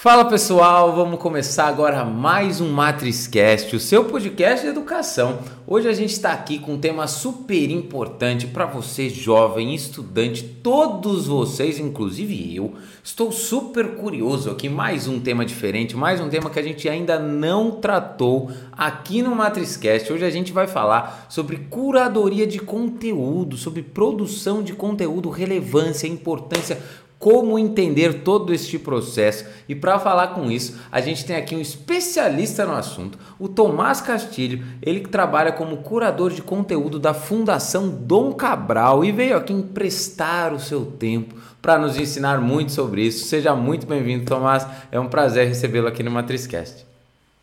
Fala pessoal, vamos começar agora mais um MatrizCast, o seu podcast de educação. Hoje a gente está aqui com um tema super importante para você, jovem, estudante, todos vocês, inclusive eu. Estou super curioso aqui, mais um tema diferente, mais um tema que a gente ainda não tratou aqui no MatrizCast. Hoje a gente vai falar sobre curadoria de conteúdo, sobre produção de conteúdo, relevância, importância como entender todo este processo. E para falar com isso, a gente tem aqui um especialista no assunto, o Tomás Castilho, ele que trabalha como curador de conteúdo da Fundação Dom Cabral e veio aqui emprestar o seu tempo para nos ensinar muito sobre isso. Seja muito bem-vindo, Tomás. É um prazer recebê-lo aqui no Matrizcast.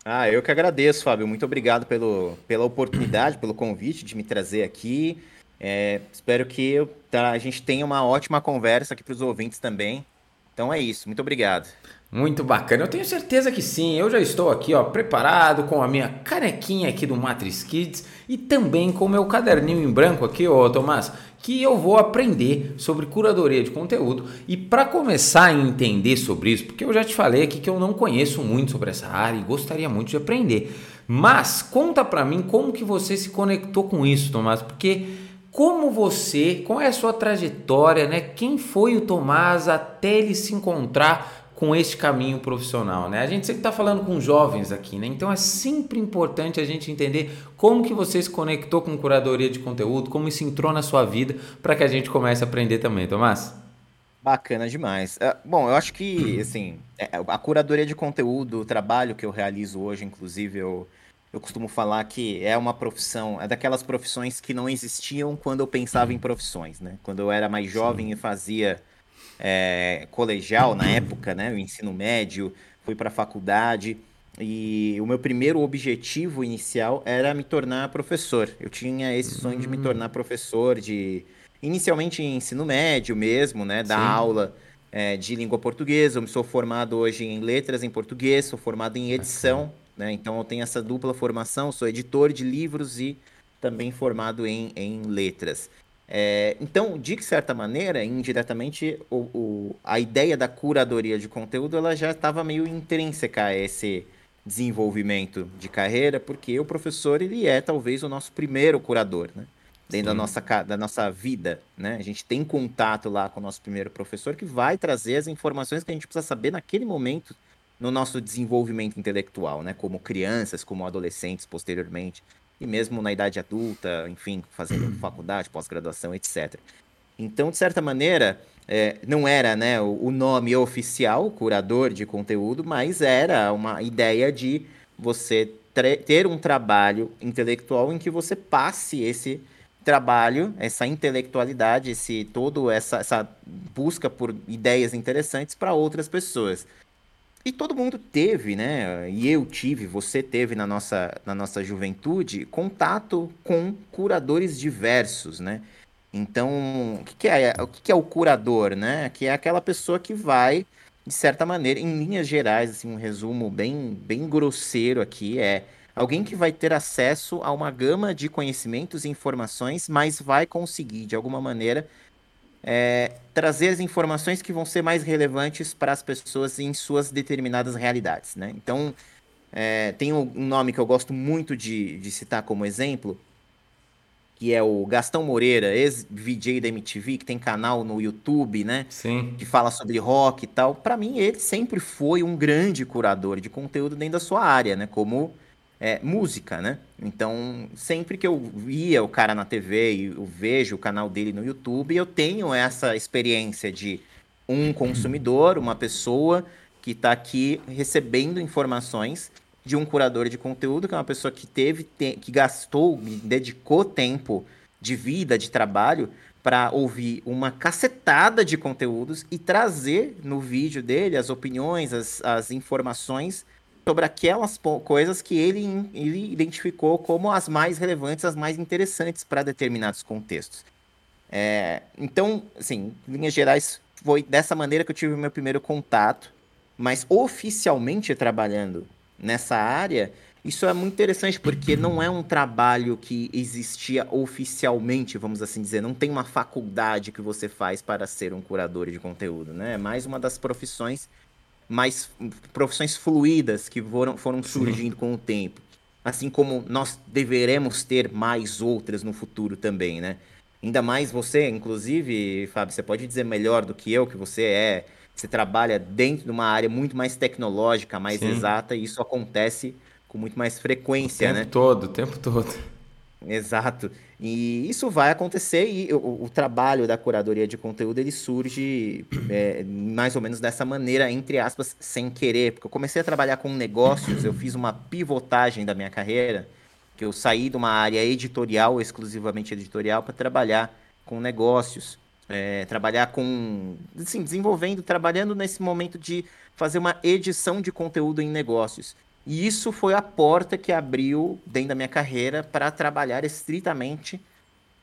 Ah, eu que agradeço, Fábio. Muito obrigado pelo, pela oportunidade, pelo convite de me trazer aqui. É, espero que tá, a gente tenha uma ótima conversa aqui para os ouvintes também. Então é isso, muito obrigado. Muito bacana, eu tenho certeza que sim. Eu já estou aqui, ó, preparado com a minha canequinha aqui do Matrix Kids e também com o meu caderninho em branco aqui, ó, Tomás, que eu vou aprender sobre curadoria de conteúdo. E para começar a entender sobre isso, porque eu já te falei aqui que eu não conheço muito sobre essa área e gostaria muito de aprender. Mas conta para mim como que você se conectou com isso, Tomás, porque como você, qual é a sua trajetória, né? Quem foi o Tomás até ele se encontrar com este caminho profissional, né? A gente sempre está falando com jovens aqui, né? Então é sempre importante a gente entender como que você se conectou com curadoria de conteúdo, como isso entrou na sua vida, para que a gente comece a aprender também, Tomás. Bacana demais. Uh, bom, eu acho que, assim, é, a curadoria de conteúdo, o trabalho que eu realizo hoje, inclusive, eu eu costumo falar que é uma profissão, é daquelas profissões que não existiam quando eu pensava em profissões, né? Quando eu era mais jovem Sim. e fazia é, colegial na época, né? O ensino médio, fui para a faculdade e o meu primeiro objetivo inicial era me tornar professor. Eu tinha esse sonho de me hum. tornar professor, de inicialmente em ensino médio mesmo, né? Sim. aula é, de língua portuguesa. Eu sou formado hoje em letras em português, sou formado em edição. Né? Então eu tenho essa dupla formação, sou editor de livros e também formado em, em letras. É, então, de certa maneira, indiretamente, o, o, a ideia da curadoria de conteúdo ela já estava meio intrínseca a esse desenvolvimento de carreira, porque o professor ele é talvez o nosso primeiro curador, né? Dentro da nossa, da nossa vida, né? A gente tem contato lá com o nosso primeiro professor que vai trazer as informações que a gente precisa saber naquele momento no nosso desenvolvimento intelectual, né? Como crianças, como adolescentes posteriormente, e mesmo na idade adulta, enfim, fazendo faculdade, pós-graduação, etc. Então, de certa maneira, é, não era né, o, nome oficial, curador de conteúdo, mas era uma ideia de você ter um trabalho intelectual em que você passe esse trabalho, essa intelectualidade, esse todo essa, essa busca por ideias interessantes para outras pessoas. E todo mundo teve, né? E eu tive, você teve na nossa, na nossa juventude, contato com curadores diversos, né? Então, o que, que é, o que, que é o curador, né? Que é aquela pessoa que vai, de certa maneira, em linhas gerais, assim, um resumo bem, bem grosseiro aqui, é alguém que vai ter acesso a uma gama de conhecimentos e informações, mas vai conseguir, de alguma maneira, é, trazer as informações que vão ser mais relevantes para as pessoas em suas determinadas realidades. Né? Então, é, tem um nome que eu gosto muito de, de citar como exemplo, que é o Gastão Moreira, ex-VJ da MTV, que tem canal no YouTube, né? Sim. Que fala sobre rock e tal. Para mim, ele sempre foi um grande curador de conteúdo dentro da sua área, né? Como é, música, né? Então, sempre que eu via o cara na TV e eu vejo o canal dele no YouTube, eu tenho essa experiência de um consumidor, uma pessoa que está aqui recebendo informações de um curador de conteúdo, que é uma pessoa que teve, te que gastou, dedicou tempo de vida, de trabalho, para ouvir uma cacetada de conteúdos e trazer no vídeo dele as opiniões, as, as informações sobre aquelas coisas que ele, ele identificou como as mais relevantes, as mais interessantes para determinados contextos. É, então, assim, em linhas gerais, foi dessa maneira que eu tive o meu primeiro contato, mas oficialmente trabalhando nessa área, isso é muito interessante, porque não é um trabalho que existia oficialmente, vamos assim dizer, não tem uma faculdade que você faz para ser um curador de conteúdo, né? É mais uma das profissões mais profissões fluídas que foram, foram surgindo Sim. com o tempo. Assim como nós deveremos ter mais outras no futuro também, né? Ainda mais você, inclusive, Fábio, você pode dizer melhor do que eu que você é. Você trabalha dentro de uma área muito mais tecnológica, mais Sim. exata, e isso acontece com muito mais frequência, o tempo né? todo, o tempo todo. Exato. E isso vai acontecer e o, o trabalho da curadoria de conteúdo ele surge é, mais ou menos dessa maneira, entre aspas, sem querer. Porque eu comecei a trabalhar com negócios, eu fiz uma pivotagem da minha carreira, que eu saí de uma área editorial, exclusivamente editorial, para trabalhar com negócios. É, trabalhar com, assim, desenvolvendo, trabalhando nesse momento de fazer uma edição de conteúdo em negócios. E isso foi a porta que abriu dentro da minha carreira para trabalhar estritamente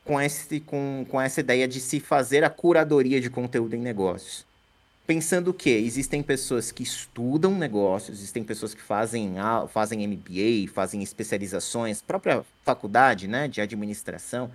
com, esse, com, com essa ideia de se fazer a curadoria de conteúdo em negócios. Pensando que existem pessoas que estudam negócios, existem pessoas que fazem, fazem MBA, fazem especializações, própria faculdade né, de administração.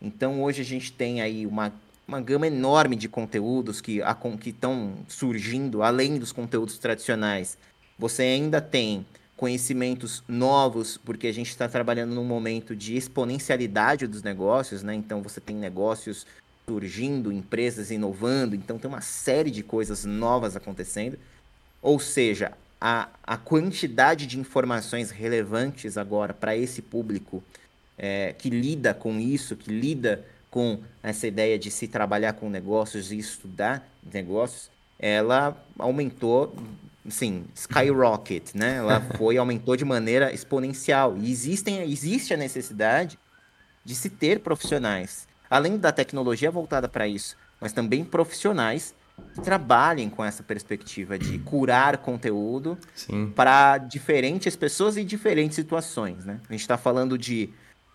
Então hoje a gente tem aí uma, uma gama enorme de conteúdos que estão surgindo, além dos conteúdos tradicionais. Você ainda tem conhecimentos novos, porque a gente está trabalhando num momento de exponencialidade dos negócios, né? Então você tem negócios surgindo, empresas inovando, então tem uma série de coisas novas acontecendo. Ou seja, a, a quantidade de informações relevantes agora para esse público é, que lida com isso, que lida com essa ideia de se trabalhar com negócios e estudar negócios, ela aumentou sim, skyrocket, né? Ela foi aumentou de maneira exponencial. E existem, existe a necessidade de se ter profissionais, além da tecnologia voltada para isso, mas também profissionais que trabalhem com essa perspectiva de curar conteúdo para diferentes pessoas e diferentes situações, né? A gente está falando de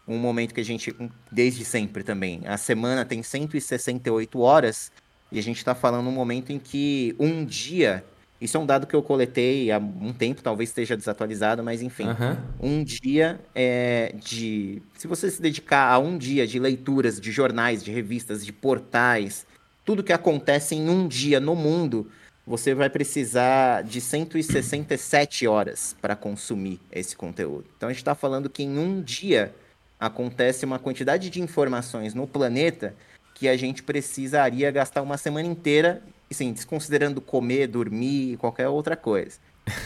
um momento que a gente, desde sempre também, a semana tem 168 horas e a gente está falando um momento em que um dia isso é um dado que eu coletei há um tempo, talvez esteja desatualizado, mas enfim. Uhum. Um dia é, de. Se você se dedicar a um dia de leituras de jornais, de revistas, de portais, tudo que acontece em um dia no mundo, você vai precisar de 167 horas para consumir esse conteúdo. Então a gente está falando que em um dia acontece uma quantidade de informações no planeta que a gente precisaria gastar uma semana inteira assim, desconsiderando comer, dormir e qualquer outra coisa.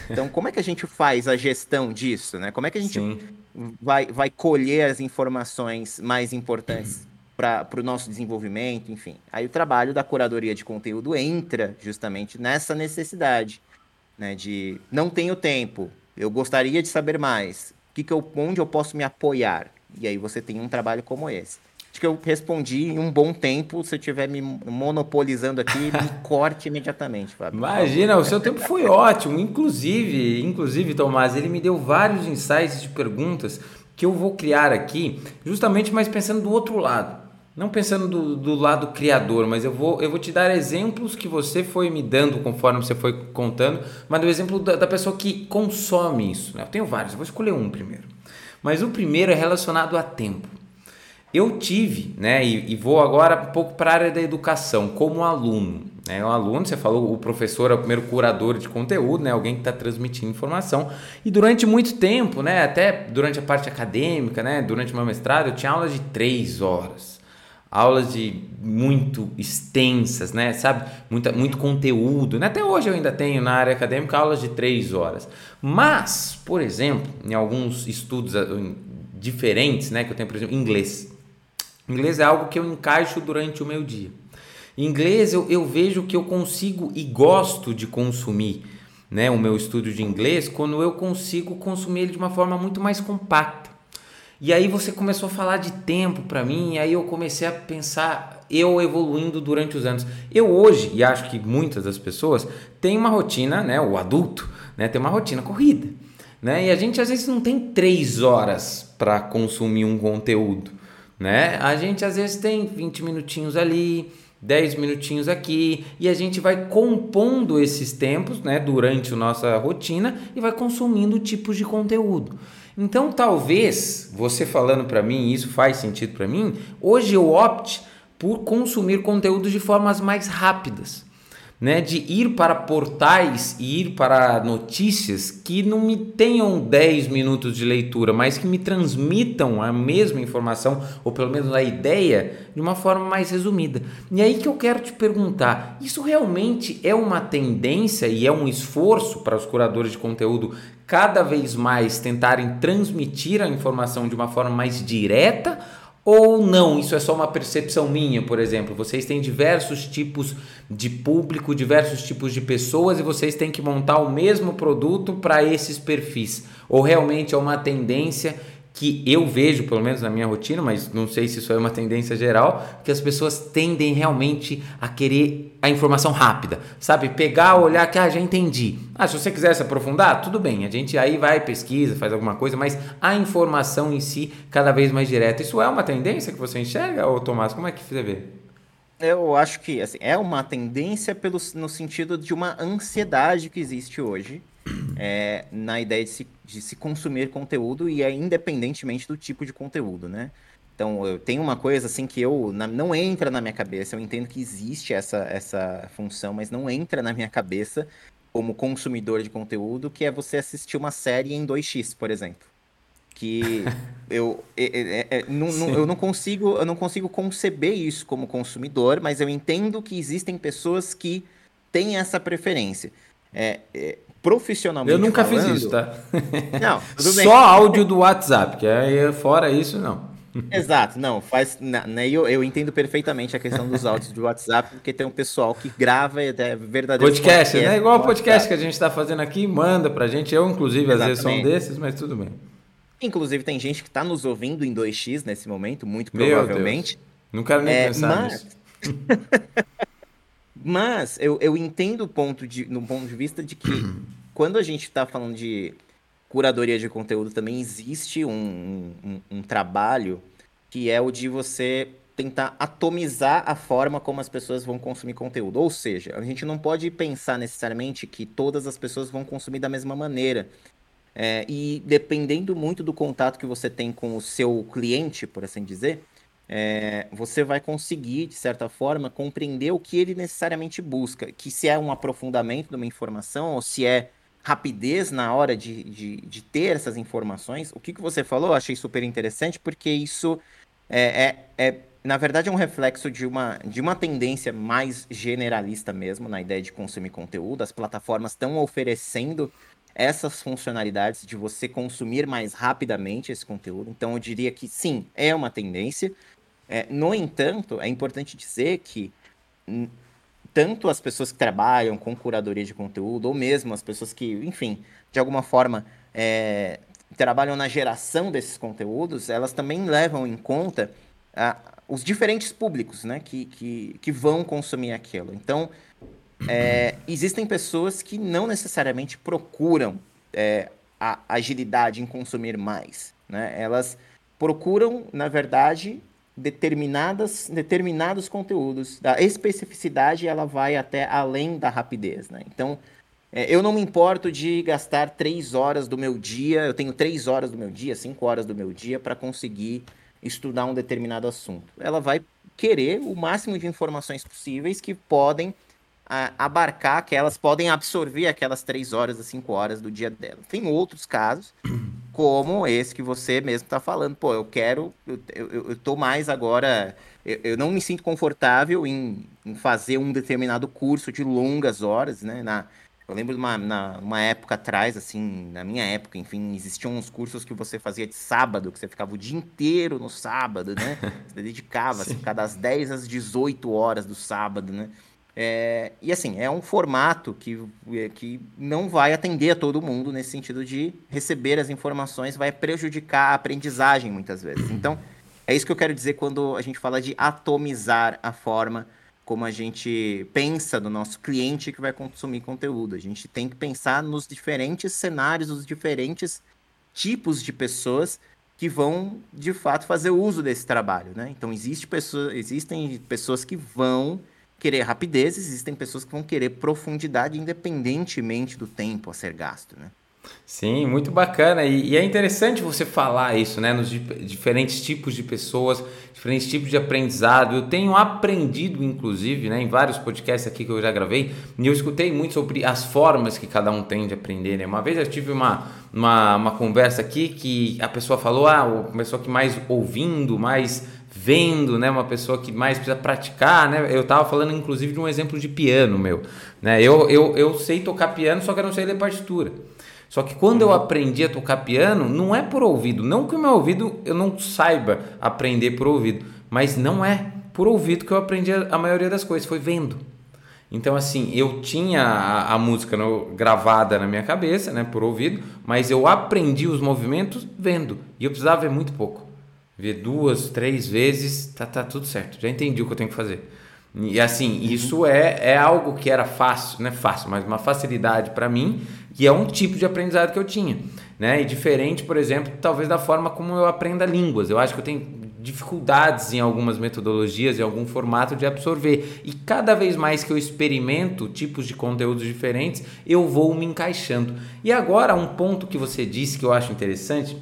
Então, como é que a gente faz a gestão disso, né? Como é que a gente vai, vai colher as informações mais importantes para o nosso desenvolvimento, enfim. Aí o trabalho da curadoria de conteúdo entra justamente nessa necessidade, né? De não tenho tempo, eu gostaria de saber mais, que que eu, onde eu posso me apoiar? E aí você tem um trabalho como esse. Acho que eu respondi em um bom tempo. Se eu estiver me monopolizando aqui, me corte imediatamente, Fábio. Imagina, o seu tempo foi ótimo. Inclusive, inclusive, Tomás, ele me deu vários insights de perguntas que eu vou criar aqui, justamente mais pensando do outro lado. Não pensando do, do lado criador, mas eu vou, eu vou te dar exemplos que você foi me dando conforme você foi contando, mas do exemplo da, da pessoa que consome isso. Né? Eu tenho vários, eu vou escolher um primeiro. Mas o primeiro é relacionado a tempo. Eu tive, né, e, e vou agora um pouco para a área da educação, como aluno. Né, um aluno, você falou, o professor é o primeiro curador de conteúdo, né, alguém que está transmitindo informação. E durante muito tempo, né, até durante a parte acadêmica, né, durante o meu mestrado, eu tinha aulas de três horas. Aulas de muito extensas, né? Sabe? Muita, muito conteúdo. Né? Até hoje eu ainda tenho na área acadêmica aulas de três horas. Mas, por exemplo, em alguns estudos ah, diferentes, né? Que eu tenho, por exemplo, inglês. Inglês é algo que eu encaixo durante o meu dia. Inglês eu, eu vejo que eu consigo e gosto de consumir né, o meu estudo de inglês quando eu consigo consumir ele de uma forma muito mais compacta. E aí você começou a falar de tempo para mim, e aí eu comecei a pensar eu evoluindo durante os anos. Eu hoje, e acho que muitas das pessoas, tem uma rotina, né, o adulto, né, tem uma rotina corrida. Né? E a gente às vezes não tem três horas para consumir um conteúdo né? A gente às vezes tem 20 minutinhos ali, 10 minutinhos aqui, e a gente vai compondo esses tempos, né, durante a nossa rotina e vai consumindo tipos de conteúdo. Então, talvez você falando para mim, isso faz sentido para mim, hoje eu opte por consumir conteúdos de formas mais rápidas. Né, de ir para portais e ir para notícias que não me tenham 10 minutos de leitura, mas que me transmitam a mesma informação, ou pelo menos a ideia, de uma forma mais resumida. E aí que eu quero te perguntar: isso realmente é uma tendência e é um esforço para os curadores de conteúdo cada vez mais tentarem transmitir a informação de uma forma mais direta? Ou não, isso é só uma percepção minha, por exemplo. Vocês têm diversos tipos de público, diversos tipos de pessoas e vocês têm que montar o mesmo produto para esses perfis. Ou realmente é uma tendência que eu vejo, pelo menos na minha rotina, mas não sei se isso é uma tendência geral, que as pessoas tendem realmente a querer a informação rápida, sabe? Pegar, olhar que ah, já entendi. Ah, se você quiser se aprofundar, tudo bem, a gente aí vai, pesquisa, faz alguma coisa, mas a informação em si cada vez mais direta. Isso é uma tendência que você enxerga, ou Tomás? Como é que você vê? Eu acho que assim, é uma tendência pelo, no sentido de uma ansiedade que existe hoje é, na ideia de se, de se consumir conteúdo e é independentemente do tipo de conteúdo, né? Então, eu tenho uma coisa assim que eu na, não entra na minha cabeça. Eu entendo que existe essa, essa função, mas não entra na minha cabeça como consumidor de conteúdo, que é você assistir uma série em 2x, por exemplo. Que eu, é, é, é, não, não, eu não consigo eu não consigo conceber isso como consumidor, mas eu entendo que existem pessoas que têm essa preferência. É, é, profissionalmente Eu nunca falando, fiz isso, tá? Não. Só áudio do WhatsApp, que aí fora isso, não. Exato, não, faz. Né, eu, eu entendo perfeitamente a questão dos áudios do WhatsApp, porque tem um pessoal que grava é verdadeiro. Podcast, podcast, né? Igual o podcast que a gente está fazendo aqui, manda pra gente. Eu, inclusive, Exatamente. às vezes sou um desses, mas tudo bem. Inclusive, tem gente que está nos ouvindo em 2x nesse momento, muito provavelmente. Não quero nem é, pensar mas... nisso. mas eu, eu entendo o ponto de, no ponto de vista de que quando a gente está falando de curadoria de conteúdo, também existe um, um, um trabalho que é o de você tentar atomizar a forma como as pessoas vão consumir conteúdo. Ou seja, a gente não pode pensar necessariamente que todas as pessoas vão consumir da mesma maneira. É, e dependendo muito do contato que você tem com o seu cliente, por assim dizer, é, você vai conseguir, de certa forma, compreender o que ele necessariamente busca. Que se é um aprofundamento de uma informação ou se é rapidez na hora de, de, de, ter essas informações. O que, que você falou, eu achei super interessante, porque isso é, é, é, na verdade, é um reflexo de uma, de uma tendência mais generalista mesmo, na ideia de consumir conteúdo. As plataformas estão oferecendo essas funcionalidades de você consumir mais rapidamente esse conteúdo. Então, eu diria que sim, é uma tendência. É, no entanto, é importante dizer que tanto as pessoas que trabalham com curadoria de conteúdo, ou mesmo as pessoas que, enfim, de alguma forma é, trabalham na geração desses conteúdos, elas também levam em conta ah, os diferentes públicos né, que, que, que vão consumir aquilo. Então, é, existem pessoas que não necessariamente procuram é, a agilidade em consumir mais. Né? Elas procuram, na verdade, determinadas, determinados conteúdos. A especificidade ela vai até além da rapidez, né? Então, é, eu não me importo de gastar três horas do meu dia, eu tenho três horas do meu dia, cinco horas do meu dia para conseguir estudar um determinado assunto. Ela vai querer o máximo de informações possíveis que podem a, abarcar, que elas podem absorver aquelas três horas, as cinco horas do dia dela. Tem outros casos como esse que você mesmo está falando. Pô, eu quero, eu, eu, eu tô mais agora, eu, eu não me sinto confortável em, em, fazer um determinado curso de longas horas, né? Na, eu lembro de uma, na, uma época atrás, assim, na minha época, enfim, existiam uns cursos que você fazia de sábado, que você ficava o dia inteiro no sábado, né? Você dedicava, assim, cada das 10 às 18 horas do sábado, né? É, e assim, é um formato que, é, que não vai atender a todo mundo nesse sentido de receber as informações, vai prejudicar a aprendizagem muitas vezes. Então, é isso que eu quero dizer quando a gente fala de atomizar a forma como a gente pensa do nosso cliente que vai consumir conteúdo. A gente tem que pensar nos diferentes cenários, nos diferentes tipos de pessoas que vão, de fato, fazer uso desse trabalho. Né? Então, existe pessoa, existem pessoas que vão querer rapidez, existem pessoas que vão querer profundidade independentemente do tempo a ser gasto, né? Sim, muito bacana. E, e, é interessante você falar isso, né? Nos diferentes tipos de pessoas, diferentes tipos de aprendizado. Eu tenho aprendido, inclusive, né, em vários podcasts aqui que eu já gravei, e eu escutei muito sobre as formas que cada um tem de aprender. Né? Uma vez eu tive uma, uma, uma conversa aqui que a pessoa falou, ah, pessoa que mais ouvindo, mais vendo, né? Uma pessoa que mais precisa praticar, né? Eu estava falando, inclusive, de um exemplo de piano meu, né? Eu, eu, eu sei tocar piano, só que eu não sei ler partitura. Só que quando eu aprendi a tocar piano, não é por ouvido. Não que o meu ouvido eu não saiba aprender por ouvido, mas não é por ouvido que eu aprendi a maioria das coisas, foi vendo. Então, assim, eu tinha a, a música no, gravada na minha cabeça, né, por ouvido, mas eu aprendi os movimentos vendo. E eu precisava ver muito pouco. Ver duas, três vezes, tá, tá tudo certo. Já entendi o que eu tenho que fazer. E assim, isso é, é algo que era fácil, não é fácil, mas uma facilidade para mim que é um tipo de aprendizado que eu tinha. Né? E diferente, por exemplo, talvez da forma como eu aprendo línguas. Eu acho que eu tenho dificuldades em algumas metodologias, em algum formato de absorver. E cada vez mais que eu experimento tipos de conteúdos diferentes, eu vou me encaixando. E agora, um ponto que você disse que eu acho interessante,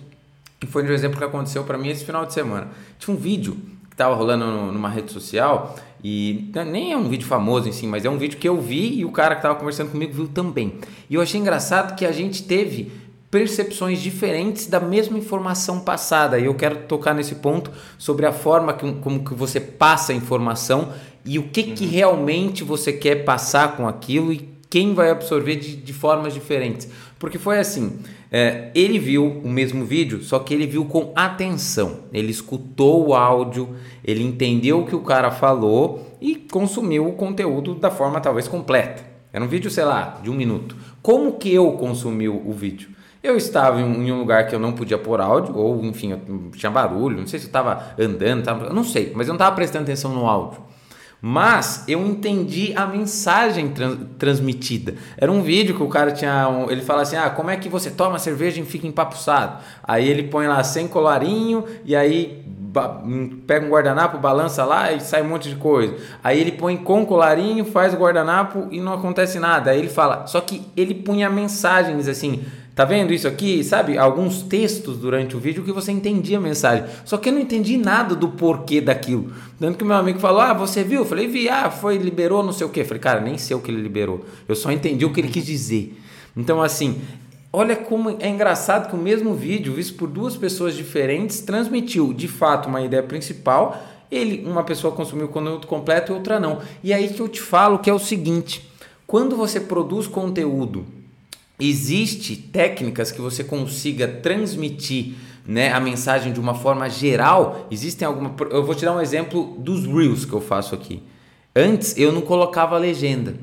que foi um exemplo que aconteceu para mim esse final de semana. Tinha um vídeo que estava rolando numa rede social e nem é um vídeo famoso em si, mas é um vídeo que eu vi e o cara que estava conversando comigo viu também. E eu achei engraçado que a gente teve percepções diferentes da mesma informação passada. E eu quero tocar nesse ponto sobre a forma que, como que você passa a informação e o que, que uhum. realmente você quer passar com aquilo e quem vai absorver de, de formas diferentes. Porque foi assim, é, ele viu o mesmo vídeo, só que ele viu com atenção. Ele escutou o áudio, ele entendeu o que o cara falou e consumiu o conteúdo da forma talvez completa. Era um vídeo, sei lá, de um minuto. Como que eu consumi o vídeo? Eu estava em um lugar que eu não podia pôr áudio, ou enfim, tinha barulho, não sei se eu estava andando, tava, não sei, mas eu não estava prestando atenção no áudio mas eu entendi a mensagem trans, transmitida. Era um vídeo que o cara tinha. Um, ele fala assim: ah, como é que você toma cerveja e fica empapuçado? Aí ele põe lá sem colarinho e aí hum, pega um guardanapo, balança lá e sai um monte de coisa. Aí ele põe com colarinho, faz o guardanapo e não acontece nada. Aí ele fala, só que ele punha mensagens assim Tá vendo isso aqui? Sabe, alguns textos durante o vídeo que você entendia a mensagem. Só que eu não entendi nada do porquê daquilo. Tanto que meu amigo falou: Ah, você viu? Eu falei: Vi, ah, foi, liberou, não sei o quê. Eu falei: Cara, nem sei o que ele liberou. Eu só entendi o que ele quis dizer. Então, assim, olha como é engraçado que o mesmo vídeo, visto por duas pessoas diferentes, transmitiu de fato uma ideia principal. Ele, uma pessoa consumiu o conteúdo completo e outra não. E aí que eu te falo que é o seguinte: quando você produz conteúdo Existe técnicas que você consiga transmitir né, a mensagem de uma forma geral. Existem alguma. Eu vou te dar um exemplo dos reels que eu faço aqui. Antes eu não colocava legenda.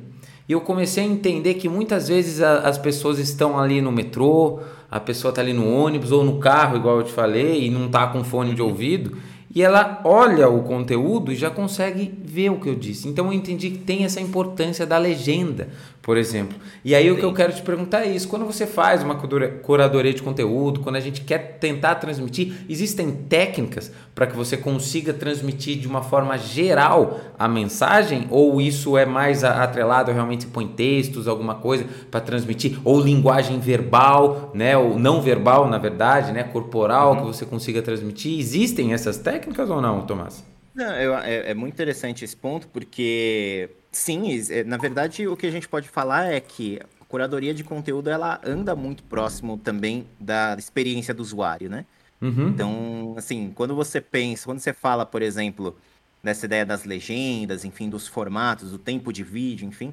E eu comecei a entender que muitas vezes a, as pessoas estão ali no metrô, a pessoa está ali no ônibus ou no carro, igual eu te falei, e não está com fone de ouvido e ela olha o conteúdo e já consegue ver o que eu disse. Então eu entendi que tem essa importância da legenda, por exemplo. E aí Sim. o que eu quero te perguntar é isso: quando você faz uma curadoria de conteúdo, quando a gente quer tentar transmitir, existem técnicas para que você consiga transmitir de uma forma geral a mensagem? Ou isso é mais atrelado, realmente põe textos, alguma coisa para transmitir? Ou linguagem verbal, né? ou não verbal, na verdade, né? corporal, uhum. que você consiga transmitir? Existem essas técnicas? técnicas ou não, Tomás? Não, eu, é, é, muito interessante esse ponto, porque sim, é, na verdade o que a gente pode falar é que a curadoria de conteúdo ela anda muito próximo também da experiência do usuário, né? Uhum. Então, assim, quando você pensa, quando você fala, por exemplo, dessa ideia das legendas, enfim, dos formatos, do tempo de vídeo, enfim,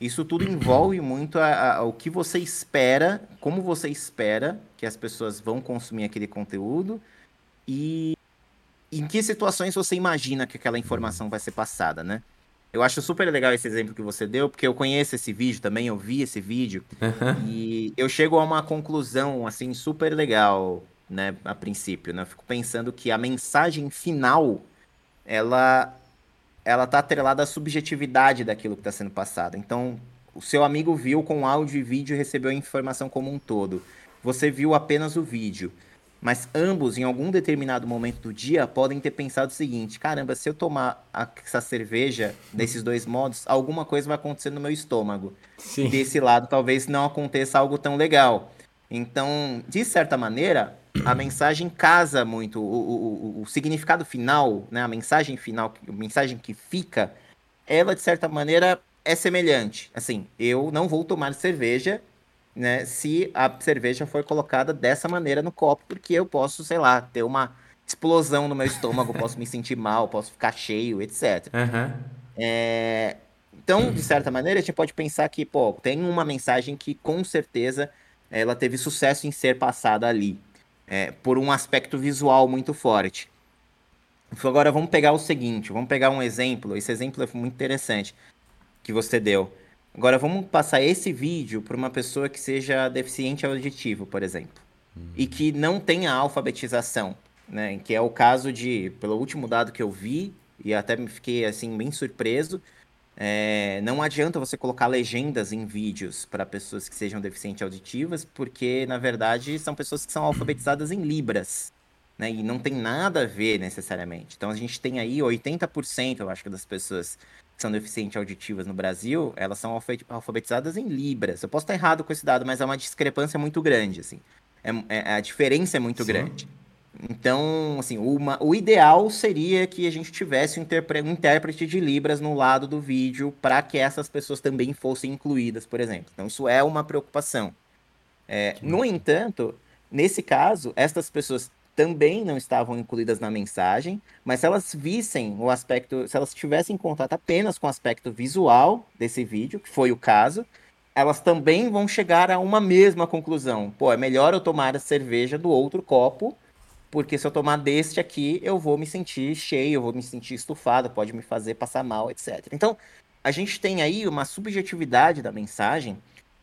isso tudo envolve muito a, a, o que você espera, como você espera que as pessoas vão consumir aquele conteúdo e em que situações você imagina que aquela informação vai ser passada, né? Eu acho super legal esse exemplo que você deu, porque eu conheço esse vídeo também, eu vi esse vídeo, uhum. e eu chego a uma conclusão, assim, super legal, né, a princípio, né? Eu fico pensando que a mensagem final, ela, ela tá atrelada à subjetividade daquilo que está sendo passado. Então, o seu amigo viu com áudio e vídeo e recebeu a informação como um todo. Você viu apenas o vídeo. Mas ambos, em algum determinado momento do dia, podem ter pensado o seguinte: caramba, se eu tomar essa cerveja desses dois modos, alguma coisa vai acontecer no meu estômago. Sim. Desse lado, talvez não aconteça algo tão legal. Então, de certa maneira, a mensagem casa muito. O, o, o, o significado final, né, a mensagem final, a mensagem que fica, ela, de certa maneira, é semelhante. Assim, eu não vou tomar cerveja né, se a cerveja for colocada dessa maneira no copo, porque eu posso, sei lá, ter uma explosão no meu estômago, posso me sentir mal, posso ficar cheio, etc. Uhum. É... Então, de certa maneira, a gente pode pensar que, pô, tem uma mensagem que com certeza ela teve sucesso em ser passada ali, é, por um aspecto visual muito forte. Agora vamos pegar o seguinte, vamos pegar um exemplo, esse exemplo é muito interessante que você deu. Agora vamos passar esse vídeo para uma pessoa que seja deficiente auditivo, por exemplo, uhum. e que não tenha alfabetização, né? Que é o caso de, pelo último dado que eu vi, e até me fiquei assim bem surpreso, é, não adianta você colocar legendas em vídeos para pessoas que sejam deficientes auditivas, porque na verdade são pessoas que são alfabetizadas em libras, né? E não tem nada a ver necessariamente. Então a gente tem aí 80%, eu acho, das pessoas são deficientes auditivas no Brasil, elas são alfabetizadas em libras. Eu posso estar errado com esse dado, mas é uma discrepância muito grande, assim. É, é a diferença é muito Sim. grande. Então, assim, uma, o ideal seria que a gente tivesse um, um intérprete de Libras no lado do vídeo para que essas pessoas também fossem incluídas, por exemplo. Então, isso é uma preocupação. É, no entanto, nesse caso, estas pessoas também não estavam incluídas na mensagem, mas se elas vissem o aspecto, se elas tivessem contato apenas com o aspecto visual desse vídeo, que foi o caso, elas também vão chegar a uma mesma conclusão. Pô, é melhor eu tomar a cerveja do outro copo porque se eu tomar deste aqui, eu vou me sentir cheio, eu vou me sentir estufado, pode me fazer passar mal, etc. Então, a gente tem aí uma subjetividade da mensagem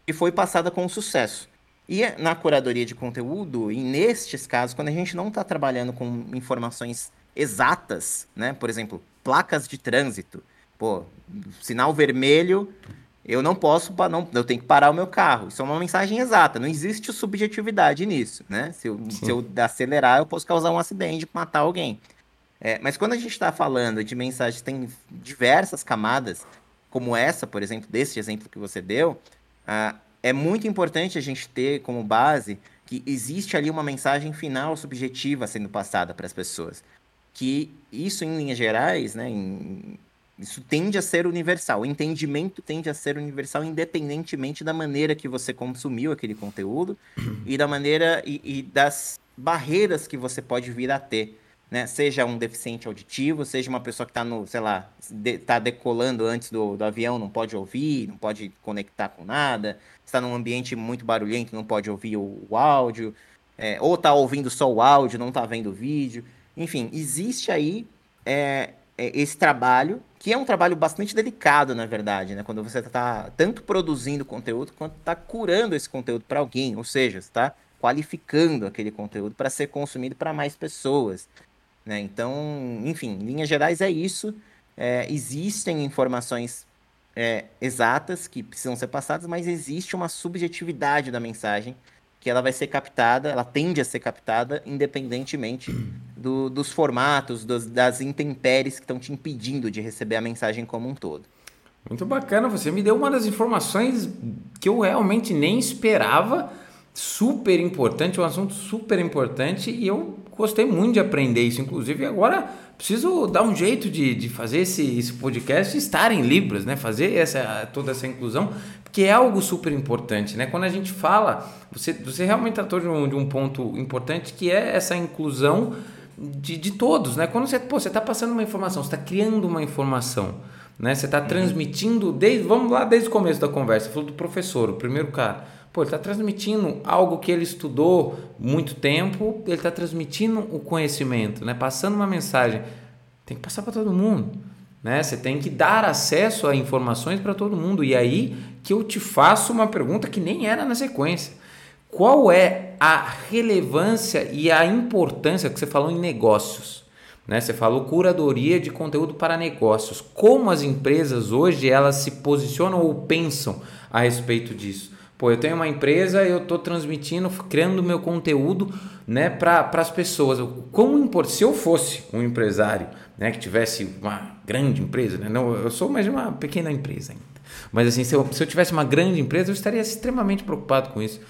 que foi passada com sucesso. E na curadoria de conteúdo, e nestes casos, quando a gente não está trabalhando com informações exatas, né? Por exemplo, placas de trânsito. Pô, sinal vermelho eu não posso, não, eu tenho que parar o meu carro. Isso é uma mensagem exata, não existe subjetividade nisso, né? Se eu, se eu acelerar, eu posso causar um acidente, matar alguém. É, mas quando a gente está falando de mensagens que têm diversas camadas, como essa, por exemplo, desse exemplo que você deu, ah, é muito importante a gente ter como base que existe ali uma mensagem final subjetiva sendo passada para as pessoas. Que isso, em linhas gerais, né, em, isso tende a ser universal. O entendimento tende a ser universal, independentemente da maneira que você consumiu aquele conteúdo e da maneira e, e das barreiras que você pode vir a ter. Né? Seja um deficiente auditivo, seja uma pessoa que está no, sei lá, de, tá decolando antes do, do avião, não pode ouvir, não pode conectar com nada, está num ambiente muito barulhento, não pode ouvir o, o áudio, é, ou está ouvindo só o áudio, não está vendo o vídeo. Enfim, existe aí é, é, esse trabalho, que é um trabalho bastante delicado, na verdade, né? Quando você está tanto produzindo conteúdo quanto está curando esse conteúdo para alguém, ou seja, está qualificando aquele conteúdo para ser consumido para mais pessoas. Né? Então, enfim, em linhas gerais é isso. É, existem informações é, exatas que precisam ser passadas, mas existe uma subjetividade da mensagem que ela vai ser captada, ela tende a ser captada independentemente do, dos formatos, dos, das intempéries que estão te impedindo de receber a mensagem como um todo. Muito bacana, você me deu uma das informações que eu realmente nem esperava, super importante, um assunto super importante e eu gostei muito de aprender isso, inclusive agora preciso dar um jeito de, de fazer esse, esse podcast estar em Libras, né? fazer essa, toda essa inclusão, porque é algo super importante. Né? Quando a gente fala, você, você realmente tratou de um, de um ponto importante que é essa inclusão de, de todos. Né? Quando você está passando uma informação, você está criando uma informação, né? você está uhum. transmitindo, desde, vamos lá desde o começo da conversa, falou do professor, o primeiro cara Pô, ele está transmitindo algo que ele estudou muito tempo, ele está transmitindo o conhecimento, né? passando uma mensagem. Tem que passar para todo mundo. Né? Você tem que dar acesso a informações para todo mundo. E aí que eu te faço uma pergunta que nem era na sequência. Qual é a relevância e a importância que você falou em negócios? Né? Você falou curadoria de conteúdo para negócios. Como as empresas hoje elas se posicionam ou pensam a respeito disso? Pô, eu tenho uma empresa, eu estou transmitindo, criando meu conteúdo né, para as pessoas. Como impor, se eu fosse um empresário né, que tivesse uma grande empresa, né, não, eu sou mais uma pequena empresa ainda. Mas assim, se eu, se eu tivesse uma grande empresa, eu estaria extremamente preocupado com isso.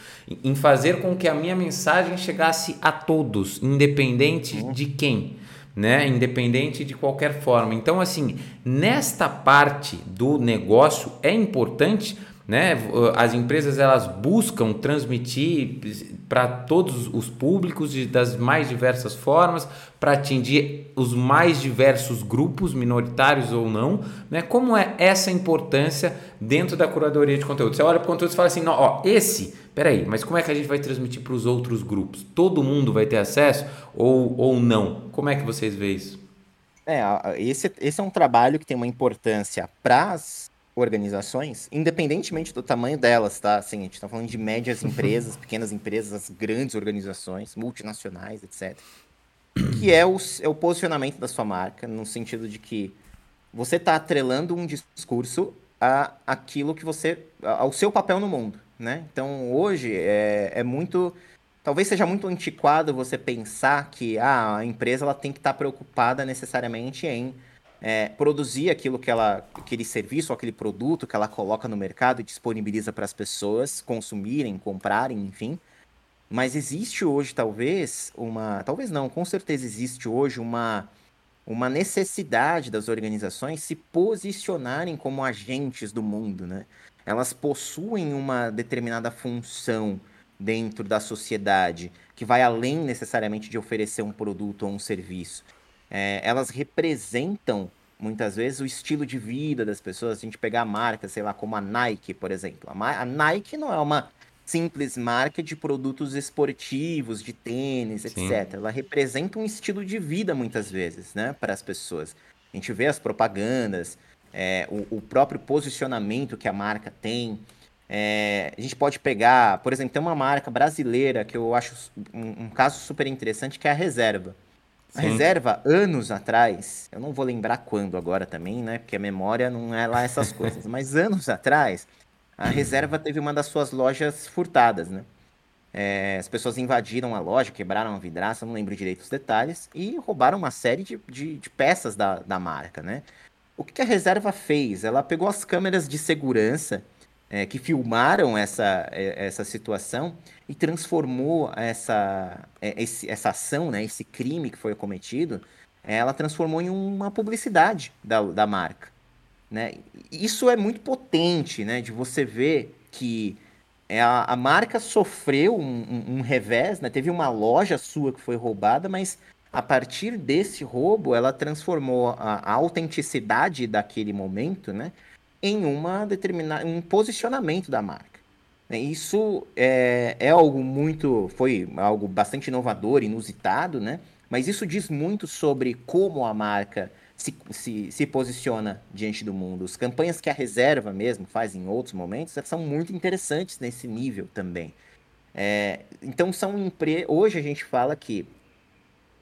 Em fazer com que a minha mensagem chegasse a todos, independente uhum. de quem. Né? Independente de qualquer forma. Então, assim, nesta parte do negócio é importante né? As empresas elas buscam transmitir para todos os públicos das mais diversas formas, para atingir os mais diversos grupos, minoritários ou não. Né? Como é essa importância dentro da curadoria de conteúdo? Você olha para o conteúdo e fala assim: não, ó, esse, peraí, mas como é que a gente vai transmitir para os outros grupos? Todo mundo vai ter acesso ou, ou não? Como é que vocês veem isso? É, esse, esse é um trabalho que tem uma importância para as organizações, independentemente do tamanho delas, tá? Assim, a gente está falando de médias empresas, pequenas empresas, grandes organizações, multinacionais, etc. Que é o, é o posicionamento da sua marca, no sentido de que você está atrelando um discurso a aquilo que você. ao seu papel no mundo, né? Então, hoje é, é muito. Talvez seja muito antiquado você pensar que ah, a empresa ela tem que estar tá preocupada necessariamente em é, produzir aquilo que ela, aquele serviço, aquele produto que ela coloca no mercado e disponibiliza para as pessoas consumirem, comprarem, enfim. Mas existe hoje, talvez, uma. Talvez não, com certeza existe hoje uma, uma necessidade das organizações se posicionarem como agentes do mundo, né? Elas possuem uma determinada função dentro da sociedade que vai além necessariamente de oferecer um produto ou um serviço é, elas representam muitas vezes o estilo de vida das pessoas. A gente pegar a marca, sei lá, como a Nike, por exemplo. A, a Nike não é uma simples marca de produtos esportivos, de tênis, etc. Sim. Ela representa um estilo de vida muitas vezes, né, para as pessoas. A gente vê as propagandas, é, o, o, próprio posicionamento que a marca tem. É, a gente pode pegar, por exemplo, tem uma marca brasileira que eu acho um, um caso super interessante que é a Reserva. A reserva, anos atrás, eu não vou lembrar quando agora também, né? Porque a memória não é lá essas coisas, mas anos atrás, a reserva teve uma das suas lojas furtadas, né? É, as pessoas invadiram a loja, quebraram a vidraça, não lembro direito os detalhes, e roubaram uma série de, de, de peças da, da marca, né? O que a reserva fez? Ela pegou as câmeras de segurança é, que filmaram essa, é, essa situação e transformou essa, é, esse, essa ação, né, esse crime que foi cometido, ela transformou em uma publicidade da, da marca. Né? Isso é muito potente, né, de você ver que a, a marca sofreu um, um, um revés, né? teve uma loja sua que foi roubada, mas a partir desse roubo, ela transformou a, a autenticidade daquele momento, né? em uma determinada, um posicionamento da marca. Né, isso é, é algo muito, foi algo bastante inovador, inusitado, né? Mas isso diz muito sobre como a marca se, se, se posiciona diante do mundo. As campanhas que a reserva mesmo faz em outros momentos são muito interessantes nesse nível também. É, então são empre... hoje a gente fala que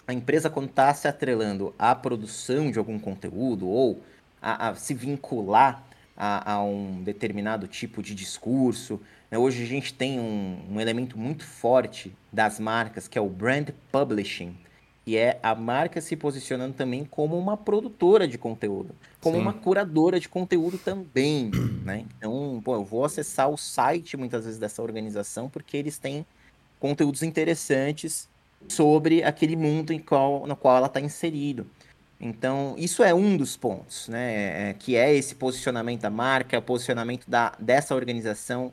a empresa quando está se atrelando à produção de algum conteúdo ou a, a se vincular a, a um determinado tipo de discurso. Né? Hoje a gente tem um, um elemento muito forte das marcas, que é o brand publishing, que é a marca se posicionando também como uma produtora de conteúdo, como Sim. uma curadora de conteúdo também, né? Então, pô, eu vou acessar o site muitas vezes dessa organização porque eles têm conteúdos interessantes sobre aquele mundo em qual, no qual ela está inserido. Então, isso é um dos pontos, né? É, é, que é esse posicionamento da marca, o posicionamento da, dessa organização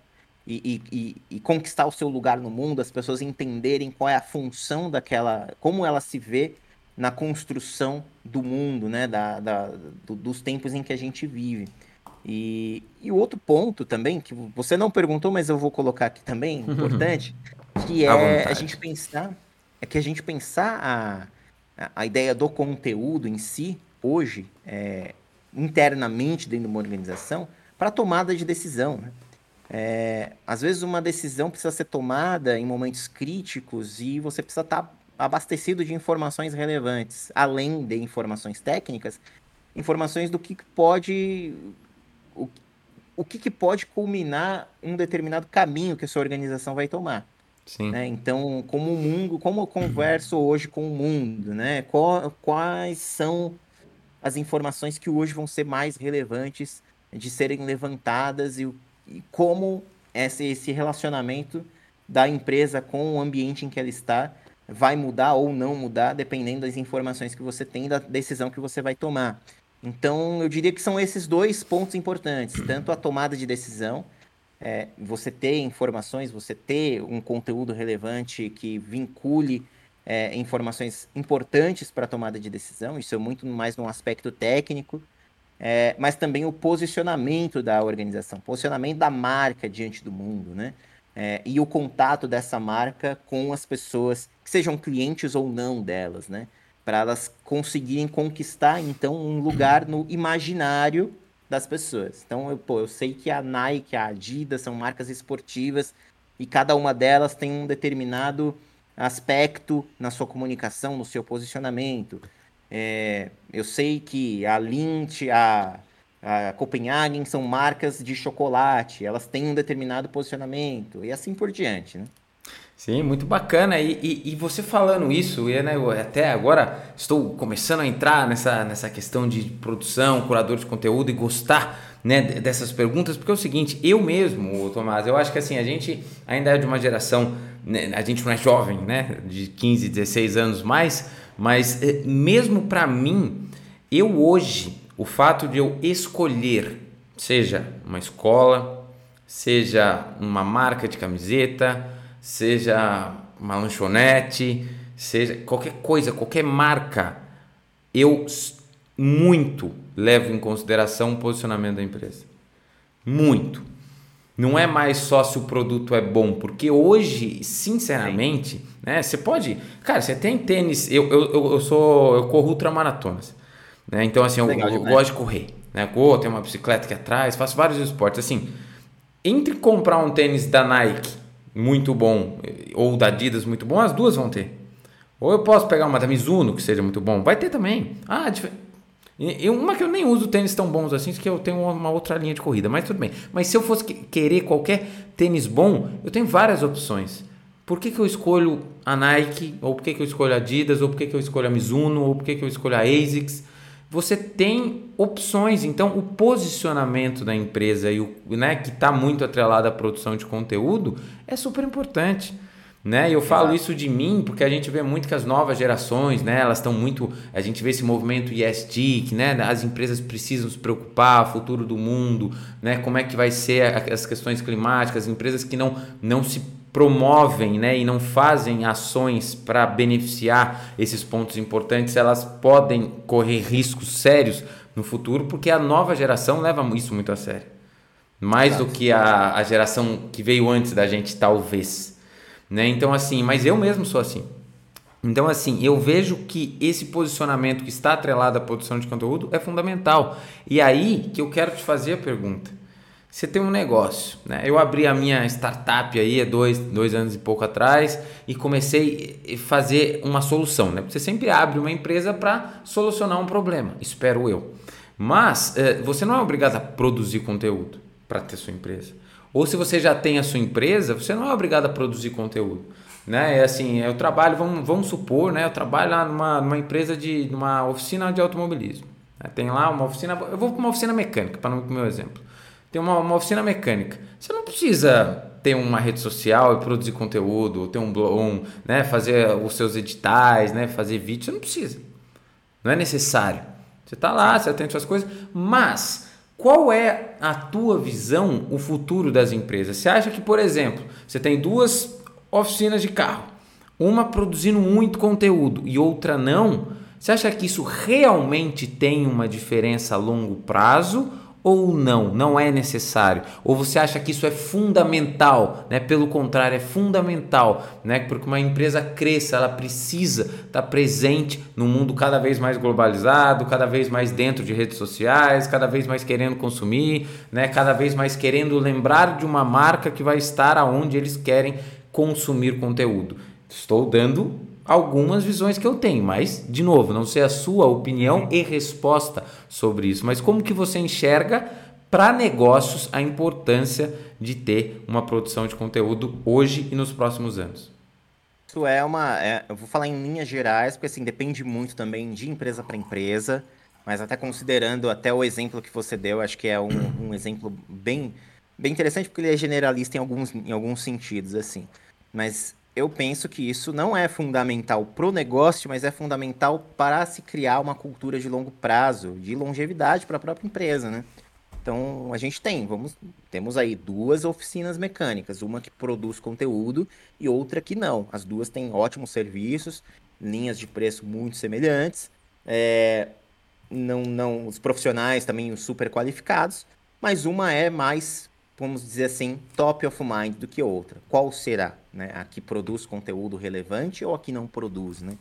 e, e, e, conquistar o seu lugar no mundo, as pessoas entenderem qual é a função daquela, como ela se vê na construção do mundo, né? Da, da do, dos tempos em que a gente vive. E, e o outro ponto também, que você não perguntou, mas eu vou colocar aqui também, importante, que é a gente pensar, é que a gente pensar a a ideia do conteúdo em si, hoje, é, internamente dentro de uma organização, para tomada de decisão. Né? É, às vezes uma decisão precisa ser tomada em momentos críticos e você precisa estar tá abastecido de informações relevantes, além de informações técnicas, informações do que pode o, o que, que pode culminar um determinado caminho que a sua organização vai tomar. Sim. Né? Então, como o mundo, como eu converso hoje com o mundo, né? Quais são as informações que hoje vão ser mais relevantes de serem levantadas e, e como esse, esse relacionamento da empresa com o ambiente em que ela está vai mudar ou não mudar, dependendo das informações que você tem da decisão que você vai tomar. Então, eu diria que são esses dois pontos importantes, tanto a tomada de decisão, é, você ter informações, você ter um conteúdo relevante que vincule é, informações importantes para a tomada de decisão, isso é muito mais num aspecto técnico, é, mas também o posicionamento da organização, posicionamento da marca diante do mundo, né? É, e o contato dessa marca com as pessoas, que sejam clientes ou não delas, né? Para elas conseguirem conquistar, então, um lugar no imaginário das pessoas. Então, eu, pô, eu sei que a Nike, a Adidas são marcas esportivas e cada uma delas tem um determinado aspecto na sua comunicação, no seu posicionamento. É, eu sei que a Lindt, a, a Copenhagen são marcas de chocolate, elas têm um determinado posicionamento e assim por diante, né? Sim, muito bacana. E, e, e você falando isso, e, né, eu até agora estou começando a entrar nessa, nessa questão de produção, curador de conteúdo e gostar né, dessas perguntas, porque é o seguinte, eu mesmo, Tomás, eu acho que assim, a gente ainda é de uma geração, né, a gente não é jovem, né, de 15, 16 anos mais, mas eh, mesmo para mim, eu hoje, o fato de eu escolher, seja uma escola, seja uma marca de camiseta, seja uma lanchonete, seja qualquer coisa, qualquer marca, eu muito levo em consideração o posicionamento da empresa. Muito. Não é mais só se o produto é bom, porque hoje, sinceramente, né, você pode. Cara, você tem tênis. Eu, eu, eu sou. Eu corro ultramaratonas. Né? Então, assim, eu, eu, gosto de correr. Né? Corro, tenho uma bicicleta aqui atrás, faço vários esportes. Assim, entre comprar um tênis da Nike muito bom ou da Adidas muito bom, as duas vão ter. Ou eu posso pegar uma da Mizuno que seja muito bom, vai ter também. Ah, e uma que eu nem uso tênis tão bons assim, que eu tenho uma outra linha de corrida, mas tudo bem. Mas se eu fosse querer qualquer tênis bom, eu tenho várias opções. Por que, que eu escolho a Nike? Ou por que, que eu escolho a Adidas? Ou por que, que eu escolho a Mizuno? Ou por que, que eu escolho a ASICS? Você tem opções, então o posicionamento da empresa e o, né, que está muito atrelado à produção de conteúdo é super importante né? E eu falo isso de mim porque a gente vê muito que as novas gerações, né, elas estão muito, a gente vê esse movimento ESG, que, né, as empresas precisam se preocupar, futuro do mundo, né, como é que vai ser as questões climáticas, as empresas que não não se promovem, né, e não fazem ações para beneficiar esses pontos importantes, elas podem correr riscos sérios no futuro, porque a nova geração leva isso muito a sério. Mais Exato. do que a, a geração que veio antes da gente, talvez. Né? Então, assim, mas eu mesmo sou assim. Então, assim, eu vejo que esse posicionamento que está atrelado à produção de conteúdo é fundamental. E aí que eu quero te fazer a pergunta. Você tem um negócio, né? Eu abri a minha startup aí há dois, dois anos e pouco atrás e comecei a fazer uma solução, né? Você sempre abre uma empresa para solucionar um problema, espero eu. Mas eh, você não é obrigado a produzir conteúdo para ter sua empresa. Ou se você já tem a sua empresa, você não é obrigado a produzir conteúdo. Né? É assim, eu trabalho, vamos, vamos supor, né? eu trabalho lá numa, numa empresa de numa oficina de automobilismo. Né? Tem lá uma oficina, eu vou para uma oficina mecânica, para o meu exemplo. Tem uma, uma oficina mecânica. Você não precisa ter uma rede social e produzir conteúdo, ou ter um blog, um, né? fazer os seus editais, né? fazer vídeo, você não precisa. Não é necessário. Você está lá, você atende suas coisas, mas qual é a tua visão, o futuro das empresas? Você acha que, por exemplo, você tem duas oficinas de carro, uma produzindo muito conteúdo e outra não? Você acha que isso realmente tem uma diferença a longo prazo ou não, não é necessário? Ou você acha que isso é fundamental, né? Pelo contrário, é fundamental, né? Porque uma empresa cresça, ela precisa estar presente no mundo cada vez mais globalizado, cada vez mais dentro de redes sociais, cada vez mais querendo consumir, né? Cada vez mais querendo lembrar de uma marca que vai estar aonde eles querem consumir conteúdo. Estou dando algumas visões que eu tenho, mas de novo, não sei a sua opinião e resposta sobre isso, mas como que você enxerga para negócios a importância de ter uma produção de conteúdo hoje e nos próximos anos? Isso é uma, é, eu vou falar em linhas gerais, porque assim depende muito também de empresa para empresa. mas até considerando até o exemplo que você deu, acho que é um, um exemplo bem, bem interessante, porque ele é generalista em alguns, em alguns sentidos, assim. Mas eu penso que isso não é fundamental para o negócio, mas é fundamental para se criar uma cultura de longo prazo, de longevidade para a própria empresa, né? Então a gente tem, vamos, temos aí duas oficinas mecânicas, uma que produz conteúdo e outra que não. As duas têm ótimos serviços, linhas de preço muito semelhantes, é, não, não, os profissionais também super qualificados, mas uma é mais vamos dizer assim, top of mind do que outra. Qual será? Né? A que produz conteúdo relevante ou a que não produz, né?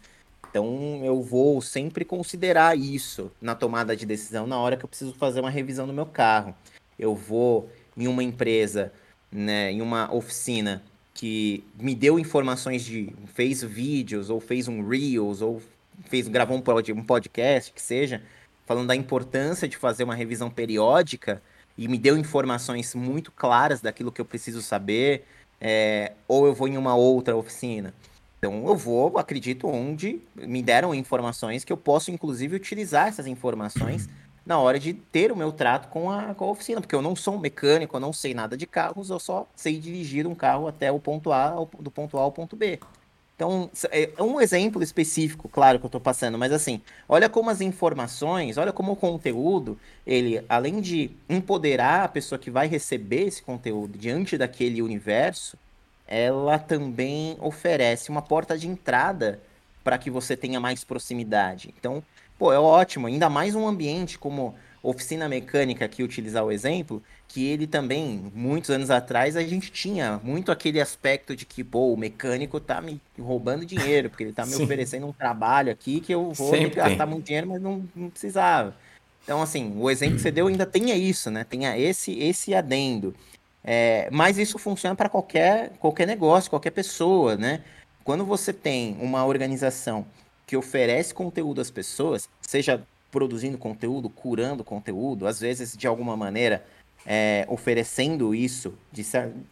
Então eu vou sempre considerar isso na tomada de decisão na hora que eu preciso fazer uma revisão no meu carro. Eu vou em uma empresa, né, em uma oficina que me deu informações de fez vídeos ou fez um reels ou fez gravou um podcast que seja falando da importância de fazer uma revisão periódica e me deu informações muito claras daquilo que eu preciso saber, é, ou eu vou em uma outra oficina. Então eu vou, acredito, onde me deram informações que eu posso, inclusive, utilizar essas informações na hora de ter o meu trato com a, com a oficina, porque eu não sou um mecânico, eu não sei nada de carros, eu só sei dirigir um carro até o ponto A, do ponto A ao ponto B. Então, é, é um exemplo específico, claro, que eu estou passando, mas assim, olha como as informações, olha como o conteúdo, ele, além de empoderar a pessoa que vai receber esse conteúdo diante daquele universo, ela também oferece uma porta de entrada para que você tenha mais proximidade. Então, pô, é ótimo, ainda mais um ambiente como oficina mecânica, aqui utilizar o exemplo, que ele também, muitos anos atrás, a gente tinha muito aquele aspecto de que, pô, o mecânico tá me roubando dinheiro, porque ele tá me Sim. oferecendo um trabalho aqui que eu vou gastar muito dinheiro, mas não, não precisava. Então, assim, o exemplo que você deu ainda tenha isso, né? Tenha esse, esse adendo. É, mas isso funciona para qualquer, qualquer negócio, qualquer pessoa, né? Quando você tem uma organização que oferece conteúdo às pessoas, seja produzindo conteúdo, curando conteúdo, às vezes de alguma maneira é, oferecendo isso, de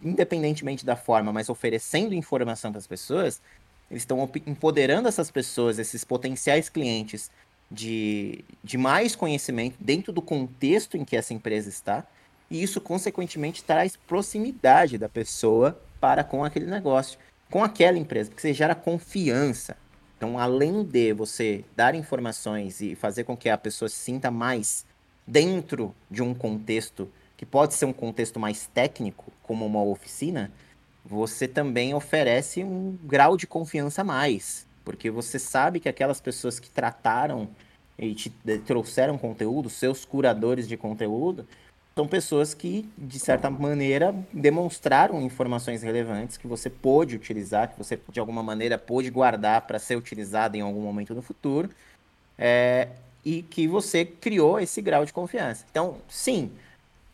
independentemente da forma, mas oferecendo informação para as pessoas, eles estão empoderando essas pessoas, esses potenciais clientes, de, de mais conhecimento dentro do contexto em que essa empresa está, e isso, consequentemente, traz proximidade da pessoa para com aquele negócio, com aquela empresa, porque você gera confiança. Então, além de você dar informações e fazer com que a pessoa se sinta mais dentro de um contexto que pode ser um contexto mais técnico, como uma oficina, você também oferece um grau de confiança a mais, porque você sabe que aquelas pessoas que trataram e te trouxeram conteúdo, seus curadores de conteúdo, são pessoas que, de certa maneira, demonstraram informações relevantes que você pôde utilizar, que você, de alguma maneira, pôde guardar para ser utilizado em algum momento no futuro, é, e que você criou esse grau de confiança. Então, sim,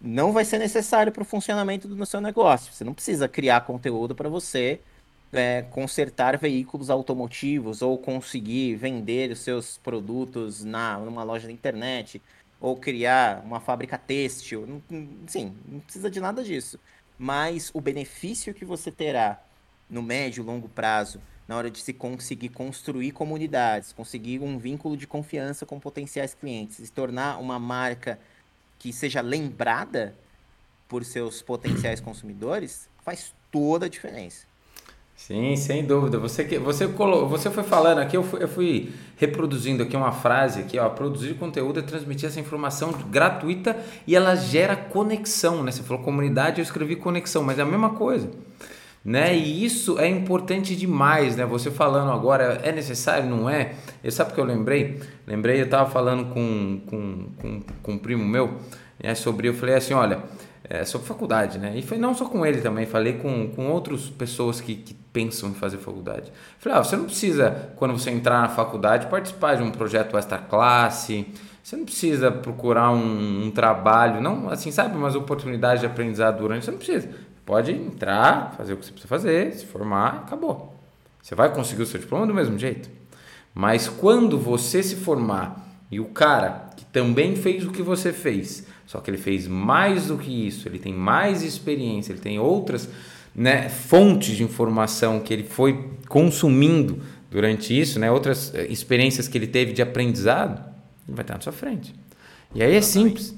não vai ser necessário para o funcionamento do seu negócio. Você não precisa criar conteúdo para você é, consertar veículos automotivos ou conseguir vender os seus produtos na numa loja da internet ou criar uma fábrica têxtil. Sim, não precisa de nada disso. Mas o benefício que você terá no médio e longo prazo, na hora de se conseguir construir comunidades, conseguir um vínculo de confiança com potenciais clientes, se tornar uma marca que seja lembrada por seus potenciais consumidores, faz toda a diferença. Sim, sem dúvida. Você que você você foi falando aqui, eu fui, eu fui, reproduzindo aqui uma frase aqui, ó, produzir conteúdo é transmitir essa informação gratuita e ela gera conexão, né? Você falou comunidade, eu escrevi conexão, mas é a mesma coisa. Né? E isso é importante demais, né? Você falando agora, é necessário, não é? Eu, sabe o que eu lembrei? Lembrei, eu estava falando com, com, com, com um primo meu né, sobre, eu falei assim, olha, é, sobre faculdade, né? E foi não só com ele também, falei com, com outras pessoas que, que pensam em fazer faculdade. Falei, ah, você não precisa, quando você entrar na faculdade, participar de um projeto extra classe, você não precisa procurar um, um trabalho, não, assim, sabe, umas oportunidades de aprendizado durante, você não precisa pode entrar, fazer o que você precisa fazer, se formar, acabou. Você vai conseguir o seu diploma do mesmo jeito. Mas quando você se formar e o cara que também fez o que você fez, só que ele fez mais do que isso, ele tem mais experiência, ele tem outras né, fontes de informação que ele foi consumindo durante isso, né, outras eh, experiências que ele teve de aprendizado, vai estar na sua frente. E aí é simples.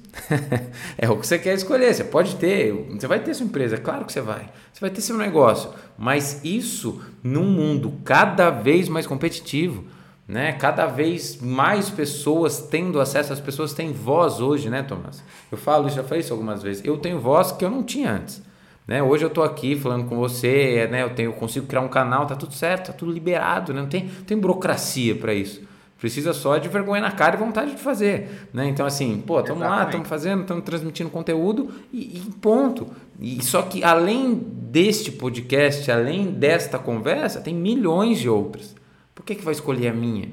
é o que você quer escolher. Você pode ter, você vai ter sua empresa, claro que você vai. Você vai ter seu negócio. Mas isso num mundo cada vez mais competitivo, né? Cada vez mais pessoas tendo acesso, as pessoas têm voz hoje, né, Thomas? Eu falo, já falei isso algumas vezes. Eu tenho voz que eu não tinha antes. Né? Hoje eu estou aqui falando com você, né? eu, tenho, eu consigo criar um canal, tá tudo certo, tá tudo liberado, né? não, tem, não tem burocracia para isso. Precisa só de vergonha na cara e vontade de fazer. Né? Então, assim, pô, estamos lá, estamos fazendo, estamos transmitindo conteúdo e, e, ponto. E só que além deste podcast, além desta conversa, tem milhões de outras. Por que, que vai escolher a minha?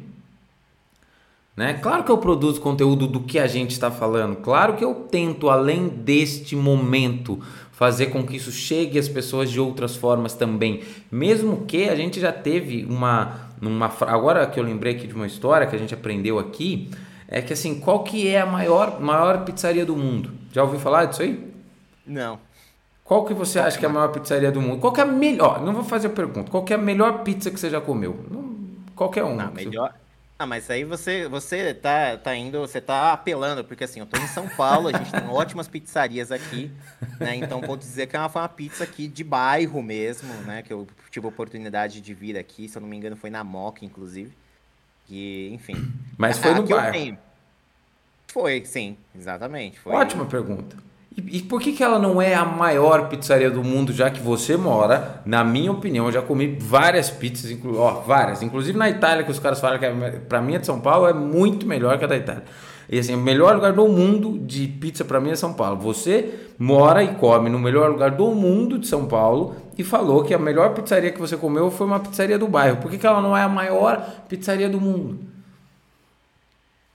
Né? Claro que eu produzo conteúdo do que a gente está falando. Claro que eu tento, além deste momento, fazer com que isso chegue às pessoas de outras formas também. Mesmo que a gente já teve uma, uma agora que eu lembrei aqui de uma história que a gente aprendeu aqui, é que assim, qual que é a maior, maior pizzaria do mundo? Já ouviu falar disso aí? Não. Qual que você acha que é a maior pizzaria do mundo? Qual que é a melhor? Não vou fazer a pergunta. Qual que é a melhor pizza que você já comeu? Qualquer um. Não, melhor, ah, mas aí você, você tá, tá indo, você tá apelando, porque assim, eu tô em São Paulo, a gente tem ótimas pizzarias aqui, né? Então vou dizer que é uma, foi uma pizza aqui de bairro mesmo, né? Que eu tive a oportunidade de vir aqui, se eu não me engano, foi na Moca, inclusive. E, enfim. Mas foi no bairro. Foi, sim, exatamente. Foi... Ótima pergunta. E, por que, que ela não é a maior pizzaria do mundo, já que você mora? Na minha opinião, eu já comi várias pizzas, inclu ó, várias. Inclusive na Itália, que os caras falam que é, para mim a de São Paulo é muito melhor que a da Itália. E assim, o melhor lugar do mundo de pizza para mim é São Paulo. Você mora e come no melhor lugar do mundo de São Paulo e falou que a melhor pizzaria que você comeu foi uma pizzaria do bairro. Por que, que ela não é a maior pizzaria do mundo?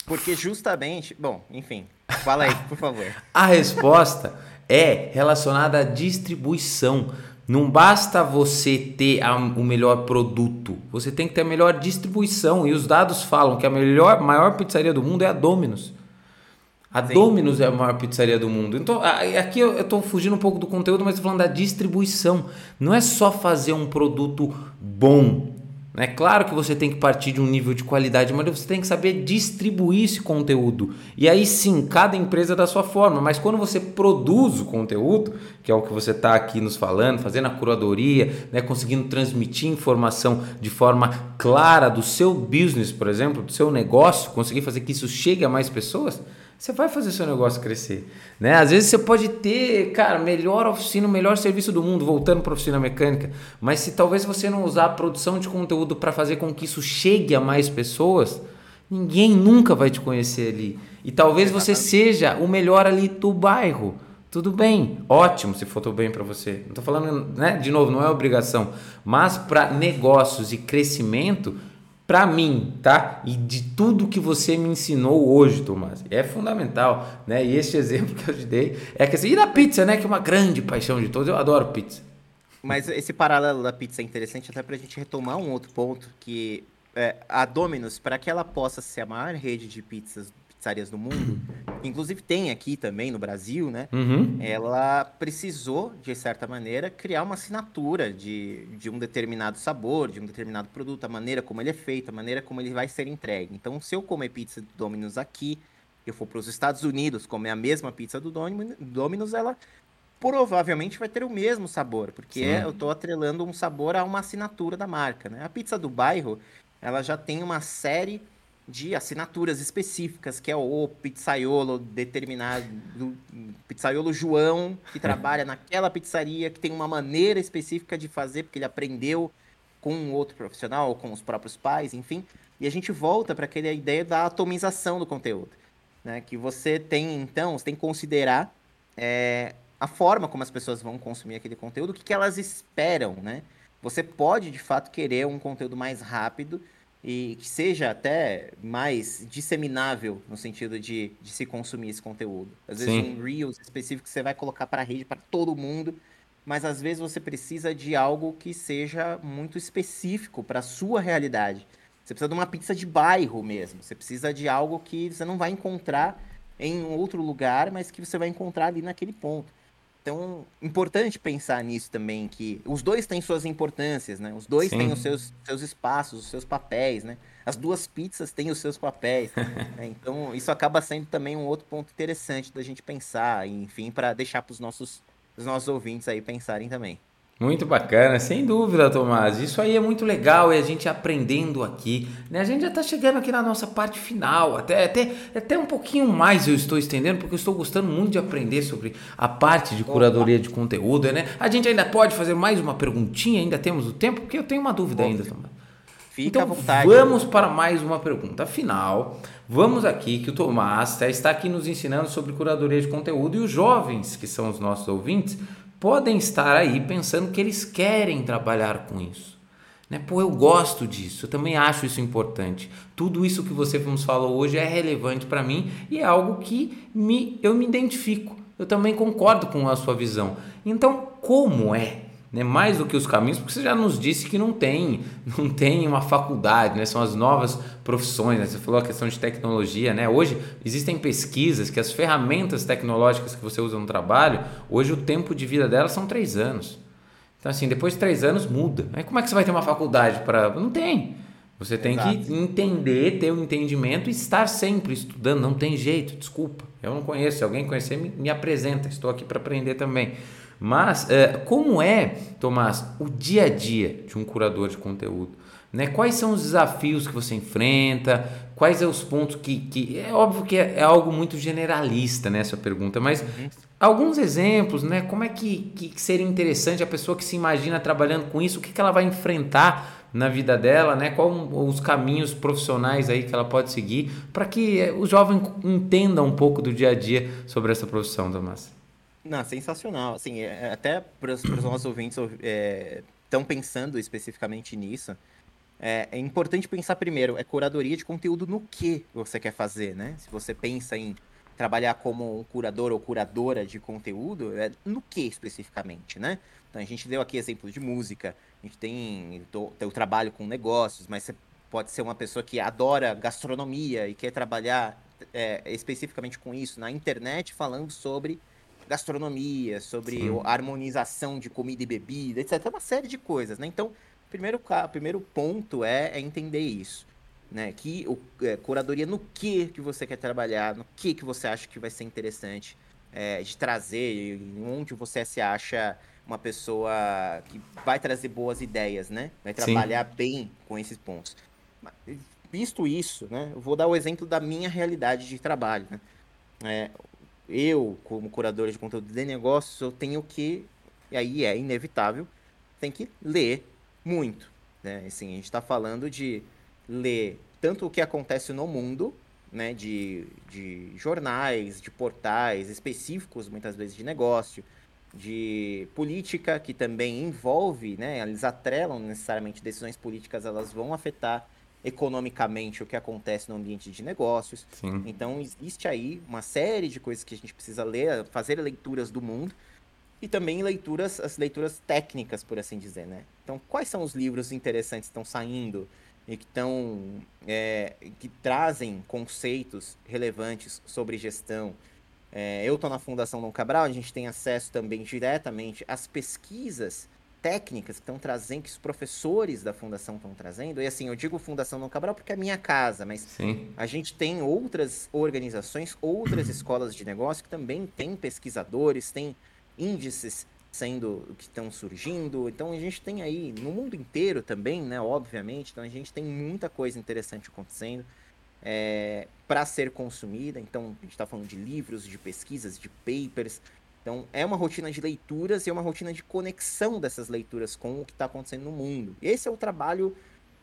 Porque justamente, bom, enfim, fala aí, por favor. a resposta é relacionada à distribuição. Não basta você ter a, o melhor produto, você tem que ter a melhor distribuição. E os dados falam que a melhor, maior pizzaria do mundo é a Domino's. A Sim. Domino's é a maior pizzaria do mundo. Então, aqui eu estou fugindo um pouco do conteúdo, mas estou falando da distribuição. Não é só fazer um produto bom, é claro que você tem que partir de um nível de qualidade, mas você tem que saber distribuir esse conteúdo. E aí sim, cada empresa da sua forma. Mas quando você produz o conteúdo, que é o que você está aqui nos falando, fazendo a curadoria, né, conseguindo transmitir informação de forma clara do seu business, por exemplo, do seu negócio, conseguir fazer que isso chegue a mais pessoas, você vai fazer seu negócio crescer, né? Às vezes você pode ter, cara, melhor oficina, melhor serviço do mundo, voltando para oficina mecânica, mas se talvez você não usar a produção de conteúdo para fazer com que isso chegue a mais pessoas, ninguém nunca vai te conhecer ali. E talvez você seja o melhor ali do bairro. Tudo bem, ótimo se for tudo bem para você. Não estou falando, né? De novo, não é obrigação, mas para negócios e crescimento, para mim, tá? E de tudo que você me ensinou hoje, Tomás, é fundamental, né? E este exemplo que eu te dei é que assim, e na pizza, né? Que é uma grande paixão de todos, eu adoro pizza. Mas esse paralelo da pizza é interessante até para a gente retomar um outro ponto que é, a Domino's, para que ela possa ser a maior rede de pizzas pizzarias do mundo, inclusive tem aqui também no Brasil, né? Uhum. Ela precisou, de certa maneira, criar uma assinatura de, de um determinado sabor, de um determinado produto, a maneira como ele é feito, a maneira como ele vai ser entregue. Então, se eu comer pizza do Domino's aqui, eu for para os Estados Unidos comer a mesma pizza do Domino's, ela provavelmente vai ter o mesmo sabor, porque Sim. eu estou atrelando um sabor a uma assinatura da marca, né? A pizza do bairro, ela já tem uma série de assinaturas específicas, que é o pizzaiolo determinado, do pizzaiolo João, que trabalha naquela pizzaria, que tem uma maneira específica de fazer, porque ele aprendeu com outro profissional, com os próprios pais, enfim. E a gente volta para aquela ideia da atomização do conteúdo. Né? Que você tem, então, você tem que considerar é, a forma como as pessoas vão consumir aquele conteúdo, o que, que elas esperam, né? Você pode, de fato, querer um conteúdo mais rápido, e que seja até mais disseminável no sentido de, de se consumir esse conteúdo. Às vezes Sim. um Reels específico que você vai colocar para a rede, para todo mundo, mas às vezes você precisa de algo que seja muito específico para a sua realidade. Você precisa de uma pizza de bairro mesmo. Você precisa de algo que você não vai encontrar em outro lugar, mas que você vai encontrar ali naquele ponto. Então, importante pensar nisso também, que os dois têm suas importâncias, né? Os dois Sim. têm os seus, seus espaços, os seus papéis, né? As duas pizzas têm os seus papéis. né? Então, isso acaba sendo também um outro ponto interessante da gente pensar, enfim, para deixar para os nossos, os nossos ouvintes aí pensarem também. Muito bacana, sem dúvida, Tomás. Isso aí é muito legal e a gente aprendendo aqui. Né? A gente já está chegando aqui na nossa parte final, até, até, até um pouquinho mais eu estou estendendo, porque eu estou gostando muito de aprender sobre a parte de curadoria de conteúdo. Né? A gente ainda pode fazer mais uma perguntinha, ainda temos o tempo, porque eu tenho uma dúvida ainda, Tomás. Fica então, vamos para mais uma pergunta. Afinal, vamos aqui que o Tomás está aqui nos ensinando sobre curadoria de conteúdo e os jovens, que são os nossos ouvintes, podem estar aí pensando que eles querem trabalhar com isso. Né? Pô, eu gosto disso, eu também acho isso importante. Tudo isso que você nos falou hoje é relevante para mim e é algo que me, eu me identifico. Eu também concordo com a sua visão. Então, como é né? mais do que os caminhos, porque você já nos disse que não tem, não tem uma faculdade, né? são as novas profissões. Né? Você falou a questão de tecnologia. Né? Hoje existem pesquisas que as ferramentas tecnológicas que você usa no trabalho, hoje o tempo de vida delas são três anos. Então, assim, depois de três anos muda. Aí como é que você vai ter uma faculdade para. Não tem. Você tem Exato. que entender, ter o um entendimento e estar sempre estudando. Não tem jeito, desculpa. Eu não conheço. Se alguém conhecer, me, me apresenta. Estou aqui para aprender também. Mas é, como é, Tomás, o dia a dia de um curador de conteúdo? Né? Quais são os desafios que você enfrenta? Quais são os pontos que, que é óbvio que é, é algo muito generalista né, pergunta, mas uhum. alguns exemplos, né? Como é que, que seria interessante a pessoa que se imagina trabalhando com isso, o que, que ela vai enfrentar na vida dela, né? Quais os caminhos profissionais aí que ela pode seguir para que o jovem entenda um pouco do dia a dia sobre essa profissão, Tomás? Não, sensacional. Assim, é, é, até para os nossos ouvintes estão é, pensando especificamente nisso. É, é, importante pensar primeiro, é curadoria de conteúdo no que você quer fazer, né? Se você pensa em trabalhar como um curador ou curadora de conteúdo, é no que especificamente, né? Então a gente deu aqui exemplos de música, a gente tem o trabalho com negócios, mas você pode ser uma pessoa que adora gastronomia e quer trabalhar é, especificamente com isso na internet, falando sobre gastronomia, sobre Sim. harmonização de comida e bebida, etc. É uma série de coisas, né? Então, primeiro, primeiro ponto é, é entender isso. Né, que o, é, curadoria no que que você quer trabalhar, no que que você acha que vai ser interessante é, de trazer, onde você se acha uma pessoa que vai trazer boas ideias, né? Vai trabalhar Sim. bem com esses pontos. Visto isso, né? Eu vou dar o exemplo da minha realidade de trabalho. Né? É, eu, como curador de conteúdo de negócios, eu tenho que, e aí é inevitável, tem que ler muito. Né? Assim, a gente está falando de ler tanto o que acontece no mundo, né, de, de jornais, de portais específicos, muitas vezes de negócio, de política, que também envolve, né, eles atrelam necessariamente decisões políticas, elas vão afetar economicamente o que acontece no ambiente de negócios. Sim. Então, existe aí uma série de coisas que a gente precisa ler, fazer leituras do mundo e também leituras, as leituras técnicas, por assim dizer, né? Então, quais são os livros interessantes que estão saindo e que estão é, que trazem conceitos relevantes sobre gestão? É, eu estou na Fundação Dom Cabral, a gente tem acesso também diretamente às pesquisas técnicas que estão trazendo, que os professores da fundação estão trazendo, e assim, eu digo Fundação Dom Cabral porque é minha casa, mas Sim. a gente tem outras organizações, outras escolas de negócio que também têm pesquisadores, tem índices sendo que estão surgindo. Então a gente tem aí no mundo inteiro também, né? Obviamente, então a gente tem muita coisa interessante acontecendo é, para ser consumida. Então a gente está falando de livros, de pesquisas, de papers, então, é uma rotina de leituras e é uma rotina de conexão dessas leituras com o que está acontecendo no mundo. Esse é o trabalho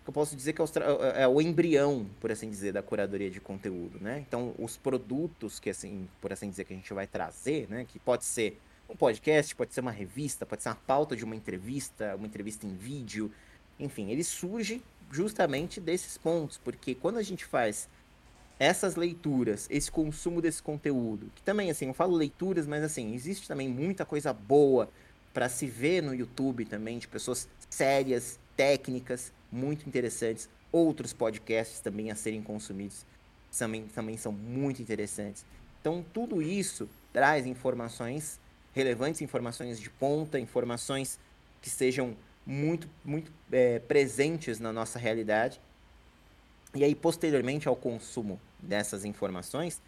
que eu posso dizer que é o, é, é o, embrião, por assim dizer, da curadoria de conteúdo, né? Então, os produtos que, assim, por assim dizer, que a gente vai trazer, né? Que pode ser um podcast, pode ser uma revista, pode ser uma pauta de uma entrevista, uma entrevista em vídeo, enfim, ele surge justamente desses pontos, porque quando a gente faz essas leituras, esse consumo desse conteúdo, que também, assim, eu falo leituras, mas, assim, existe também muita coisa boa para se ver no YouTube também, de pessoas sérias, técnicas, muito interessantes. Outros podcasts também a serem consumidos também, também são muito interessantes. Então, tudo isso traz informações relevantes, informações de ponta, informações que sejam muito, muito é, presentes na nossa realidade. E aí, posteriormente ao consumo dessas informações,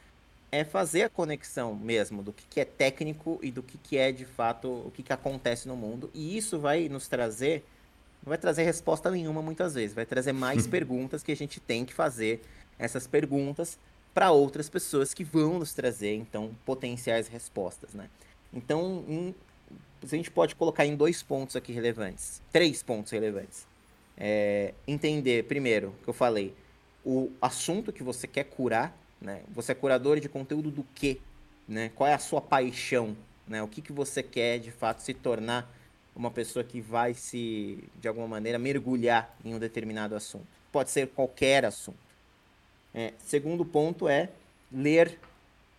é fazer a conexão mesmo do que, que é técnico e do que, que é de fato o que, que acontece no mundo. E isso vai nos trazer, não vai trazer resposta nenhuma muitas vezes, vai trazer mais perguntas que a gente tem que fazer essas perguntas para outras pessoas que vão nos trazer, então, potenciais respostas, né? Então, um, a gente pode colocar em dois pontos aqui relevantes, três pontos relevantes. É, entender, primeiro, que eu falei, o assunto que você quer curar, né? Você é curador de conteúdo do quê? Né? Qual é a sua paixão? Né? O que, que você quer, de fato, se tornar uma pessoa que vai se, de alguma maneira, mergulhar em um determinado assunto. Pode ser qualquer assunto. É, segundo ponto é ler,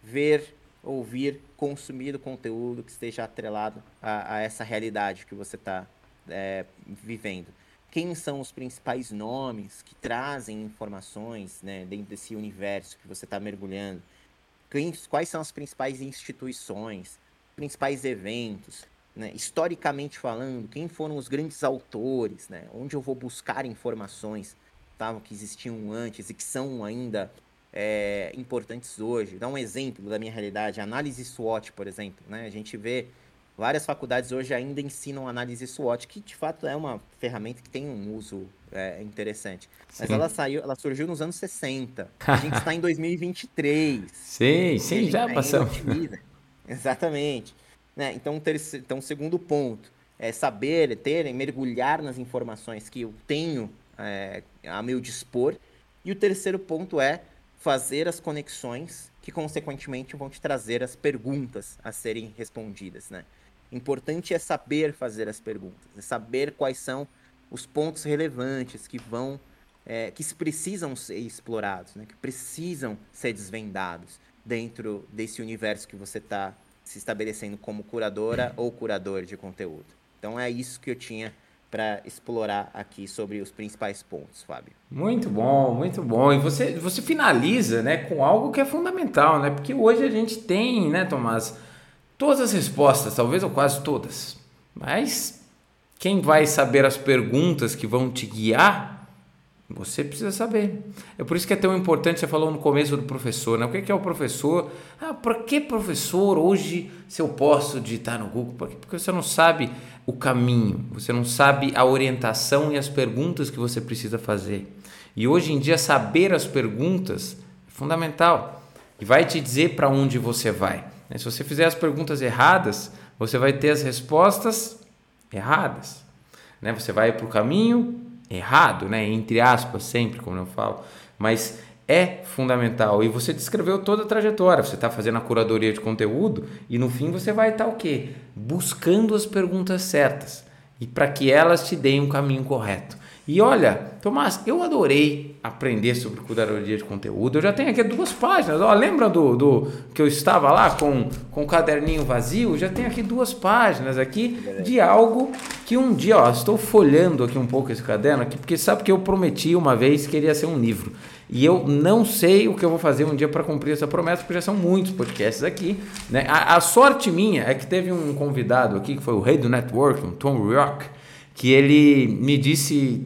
ver, ouvir, consumir o conteúdo que esteja atrelado a, a essa realidade que você está é, vivendo. Quem são os principais nomes que trazem informações né, dentro desse universo que você está mergulhando? Quem, quais são as principais instituições, principais eventos? Né? Historicamente falando, quem foram os grandes autores? Né? Onde eu vou buscar informações? estavam, que existiam antes e que são ainda é, importantes hoje. Dá um exemplo da minha realidade, análise SWOT, por exemplo. Né? A gente vê várias faculdades hoje ainda ensinam análise SWOT, que de fato é uma ferramenta que tem um uso é, interessante. Mas sim. ela saiu, ela surgiu nos anos 60. A gente está em 2023. Sim, sim, já passamos. Exatamente. Né? Então, terceiro, então, segundo ponto é saber, ter, mergulhar nas informações que eu tenho é, a meu dispor. E o terceiro ponto é fazer as conexões que, consequentemente, vão te trazer as perguntas a serem respondidas, né? Importante é saber fazer as perguntas, é saber quais são os pontos relevantes que vão, é, que precisam ser explorados, né? Que precisam ser desvendados dentro desse universo que você está se estabelecendo como curadora ou curador de conteúdo. Então é isso que eu tinha para explorar aqui sobre os principais pontos, Fábio. Muito bom, muito bom. E você, você finaliza, né, com algo que é fundamental, né? Porque hoje a gente tem, né, Tomás, todas as respostas, talvez ou quase todas. Mas quem vai saber as perguntas que vão te guiar você precisa saber. É por isso que é tão importante, você falou no começo do professor, né? O que é o professor? Ah, por que professor hoje se eu posso digitar no Google? Porque você não sabe o caminho, você não sabe a orientação e as perguntas que você precisa fazer. E hoje em dia saber as perguntas é fundamental e vai te dizer para onde você vai. Né? Se você fizer as perguntas erradas, você vai ter as respostas erradas. Né? Você vai para o caminho errado, né? entre aspas, sempre, como eu falo, mas é fundamental. E você descreveu toda a trajetória. Você está fazendo a curadoria de conteúdo e no fim você vai estar tá, o quê? Buscando as perguntas certas e para que elas te deem um caminho correto. E olha, Tomás, eu adorei aprender sobre curadoria de conteúdo. Eu já tenho aqui duas páginas. Ó, lembra do, do que eu estava lá com, com o caderninho vazio? Já tenho aqui duas páginas aqui de algo que um dia, ó, estou folhando aqui um pouco esse caderno aqui, porque sabe que eu prometi uma vez que iria ser um livro. E eu não sei o que eu vou fazer um dia para cumprir essa promessa, porque já são muitos podcasts aqui. Né? A, a, sorte minha é que teve um convidado aqui, que foi o rei do networking, Tom Rock, que ele me disse.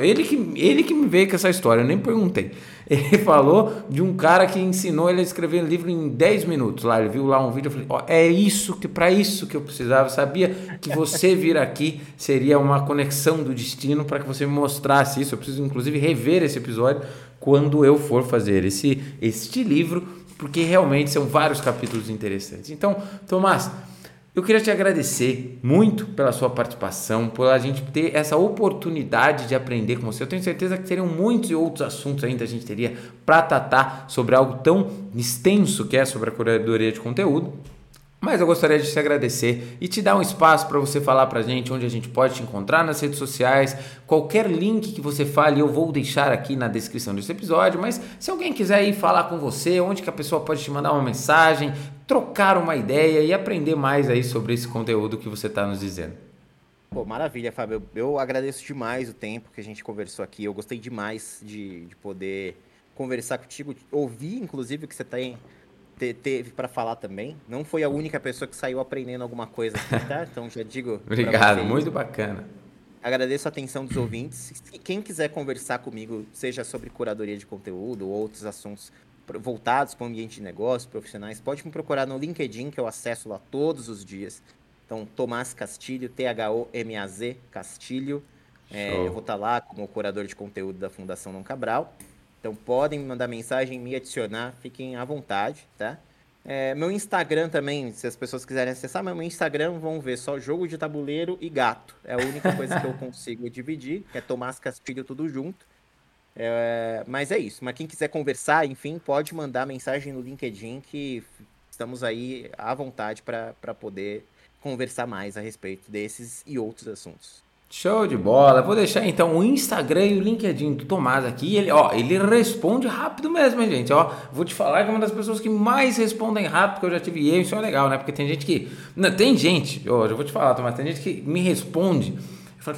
Ele que, ele que me veio com essa história, eu nem perguntei. Ele falou de um cara que ensinou ele a escrever um livro em 10 minutos. Lá, ele viu lá um vídeo, eu falei: oh, é isso que para isso que eu precisava. Eu sabia que você vir aqui seria uma conexão do destino para que você me mostrasse isso. Eu preciso inclusive rever esse episódio quando eu for fazer esse este livro, porque realmente são vários capítulos interessantes. Então, Tomás, eu queria te agradecer muito pela sua participação, por a gente ter essa oportunidade de aprender com você. Eu tenho certeza que teriam muitos outros assuntos ainda a gente teria para tratar sobre algo tão extenso que é sobre a curadoria de conteúdo. Mas eu gostaria de te agradecer e te dar um espaço para você falar para a gente onde a gente pode te encontrar nas redes sociais. Qualquer link que você fale eu vou deixar aqui na descrição desse episódio. Mas se alguém quiser ir falar com você, onde que a pessoa pode te mandar uma mensagem, trocar uma ideia e aprender mais aí sobre esse conteúdo que você está nos dizendo. Pô, maravilha, Fábio. Eu, eu, agradeço demais o tempo que a gente conversou aqui. Eu gostei demais de, de poder conversar contigo, ouvir inclusive o que você tem te, teve para falar também. Não foi a única pessoa que saiu aprendendo alguma coisa aqui, tá? Então já digo. Obrigado, muito bacana. Agradeço a atenção dos ouvintes. Quem quiser conversar comigo, seja sobre curadoria de conteúdo ou outros assuntos voltados para o ambiente de negócio, profissionais, pode me procurar no LinkedIn, que eu acesso lá todos os dias. Então, Tomás Castilho, T-H-O-M-A-Z, Castilho. É, eu vou estar tá lá como curador de conteúdo da Fundação Não Cabral. Então, podem me mandar mensagem, me adicionar, fiquem à vontade, tá? É, meu Instagram também, se as pessoas quiserem acessar, meu Instagram vão ver só jogo de tabuleiro e gato. É a única coisa que eu consigo dividir, que é Tomás Castilho tudo junto. É, mas é isso. Mas quem quiser conversar, enfim, pode mandar mensagem no LinkedIn que estamos aí à vontade para poder conversar mais a respeito desses e outros assuntos. Show de bola. Vou deixar então o Instagram e o LinkedIn do Tomás aqui. Ele, ó, ele responde rápido mesmo, hein, gente. Ó, vou te falar que é uma das pessoas que mais respondem rápido que eu já tive. E isso é legal, né? Porque tem gente que. Não, tem gente, ó, eu vou te falar, Tomás, tem gente que me responde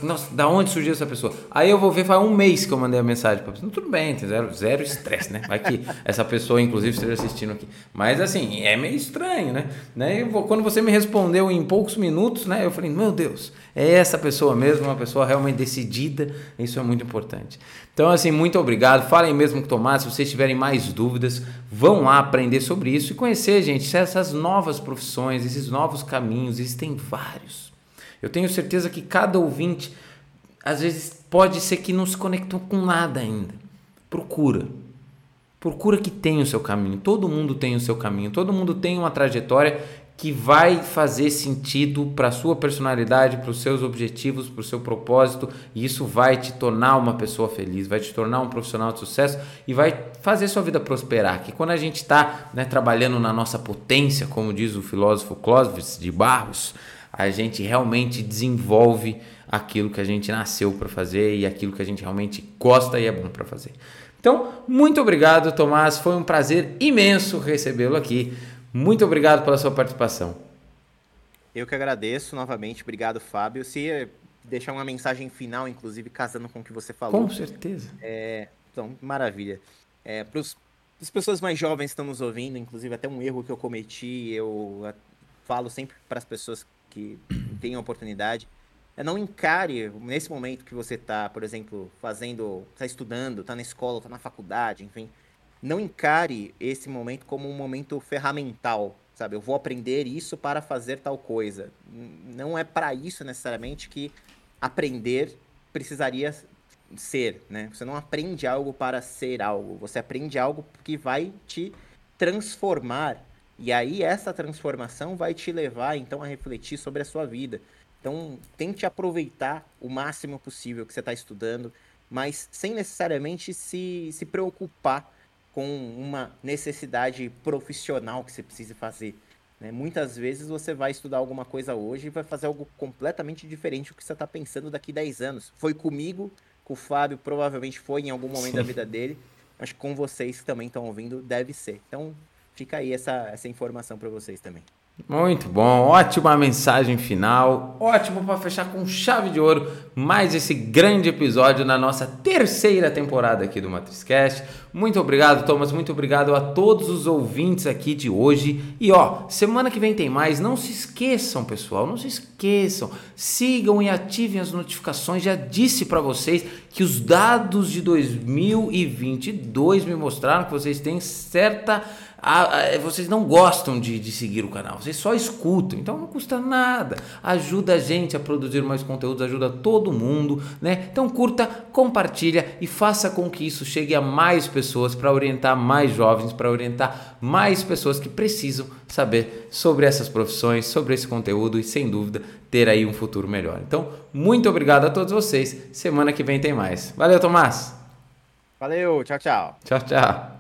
Nossa, da onde surgiu essa pessoa? Aí eu vou ver, faz um mês que eu mandei a mensagem para a pessoa. Tudo bem, tem zero, zero estresse, né? Vai que essa pessoa, inclusive, esteja assistindo aqui. Mas assim, é meio estranho, né? né? Quando você me respondeu em poucos minutos, né? Eu falei, meu Deus, é essa pessoa mesmo, uma pessoa realmente decidida. Isso é muito importante. Então, assim, muito obrigado. Falem mesmo com o Tomás. Se vocês tiverem mais dúvidas, vão lá aprender sobre isso e conhecer, gente, essas novas profissões, esses novos caminhos. Existem vários. Eu tenho certeza que cada ouvinte, às vezes, pode ser que não se conectou com nada ainda. Procura. Procura que tem o seu caminho. Todo mundo tem o seu caminho. Todo mundo tem uma trajetória que vai fazer sentido para a sua personalidade, para os seus objetivos, para o seu propósito, e isso vai te tornar uma pessoa feliz, vai te tornar um profissional de sucesso e vai fazer sua vida prosperar. Que quando a gente está né, trabalhando na nossa potência, como diz o filósofo Clóvis de Barros, a gente realmente desenvolve aquilo que a gente nasceu para fazer e aquilo que a gente realmente gosta e é bom para fazer. Então, muito obrigado, Tomás. Foi um prazer imenso recebê-lo aqui. Muito obrigado pela sua participação. Eu que agradeço novamente. Obrigado, Fábio. Se deixar uma mensagem final, inclusive casando com o que você falou. Com certeza. É, então, maravilha. É, para as pessoas mais jovens que estão nos ouvindo, inclusive até um erro que eu cometi, eu falo sempre para as pessoas que tem oportunidade, é não encare nesse momento que você está, por exemplo, fazendo, está estudando, está na escola, está na faculdade, enfim, não encare esse momento como um momento ferramental, sabe? Eu vou aprender isso para fazer tal coisa. Não é para isso necessariamente que aprender precisaria ser, né? Você não aprende algo para ser algo, você aprende algo que vai te transformar e aí essa transformação vai te levar então a refletir sobre a sua vida. Então tente aproveitar o máximo possível que você está estudando, mas sem necessariamente se, se preocupar com uma necessidade profissional que você precise fazer. Né? Muitas vezes você vai estudar alguma coisa hoje e vai fazer algo completamente diferente do que você está pensando daqui 10 anos. Foi comigo, com o Fábio, provavelmente foi em algum momento Sim. da vida dele, mas com vocês que também estão ouvindo, deve ser. Então fica aí essa, essa informação para vocês também. Muito bom, ótima mensagem final, ótimo para fechar com chave de ouro mais esse grande episódio na nossa terceira temporada aqui do Matrizcast. Muito obrigado, Thomas, muito obrigado a todos os ouvintes aqui de hoje. E ó, semana que vem tem mais. Não se esqueçam, pessoal, não se esqueçam. Sigam e ativem as notificações. Já disse para vocês que os dados de 2022 me mostraram que vocês têm certa vocês não gostam de, de seguir o canal, vocês só escutam, então não custa nada. Ajuda a gente a produzir mais conteúdos, ajuda todo mundo, né? Então curta, compartilha e faça com que isso chegue a mais pessoas para orientar mais jovens, para orientar mais pessoas que precisam saber sobre essas profissões, sobre esse conteúdo e sem dúvida ter aí um futuro melhor. Então, muito obrigado a todos vocês. Semana que vem tem mais. Valeu, Tomás. Valeu, tchau, tchau. Tchau, tchau.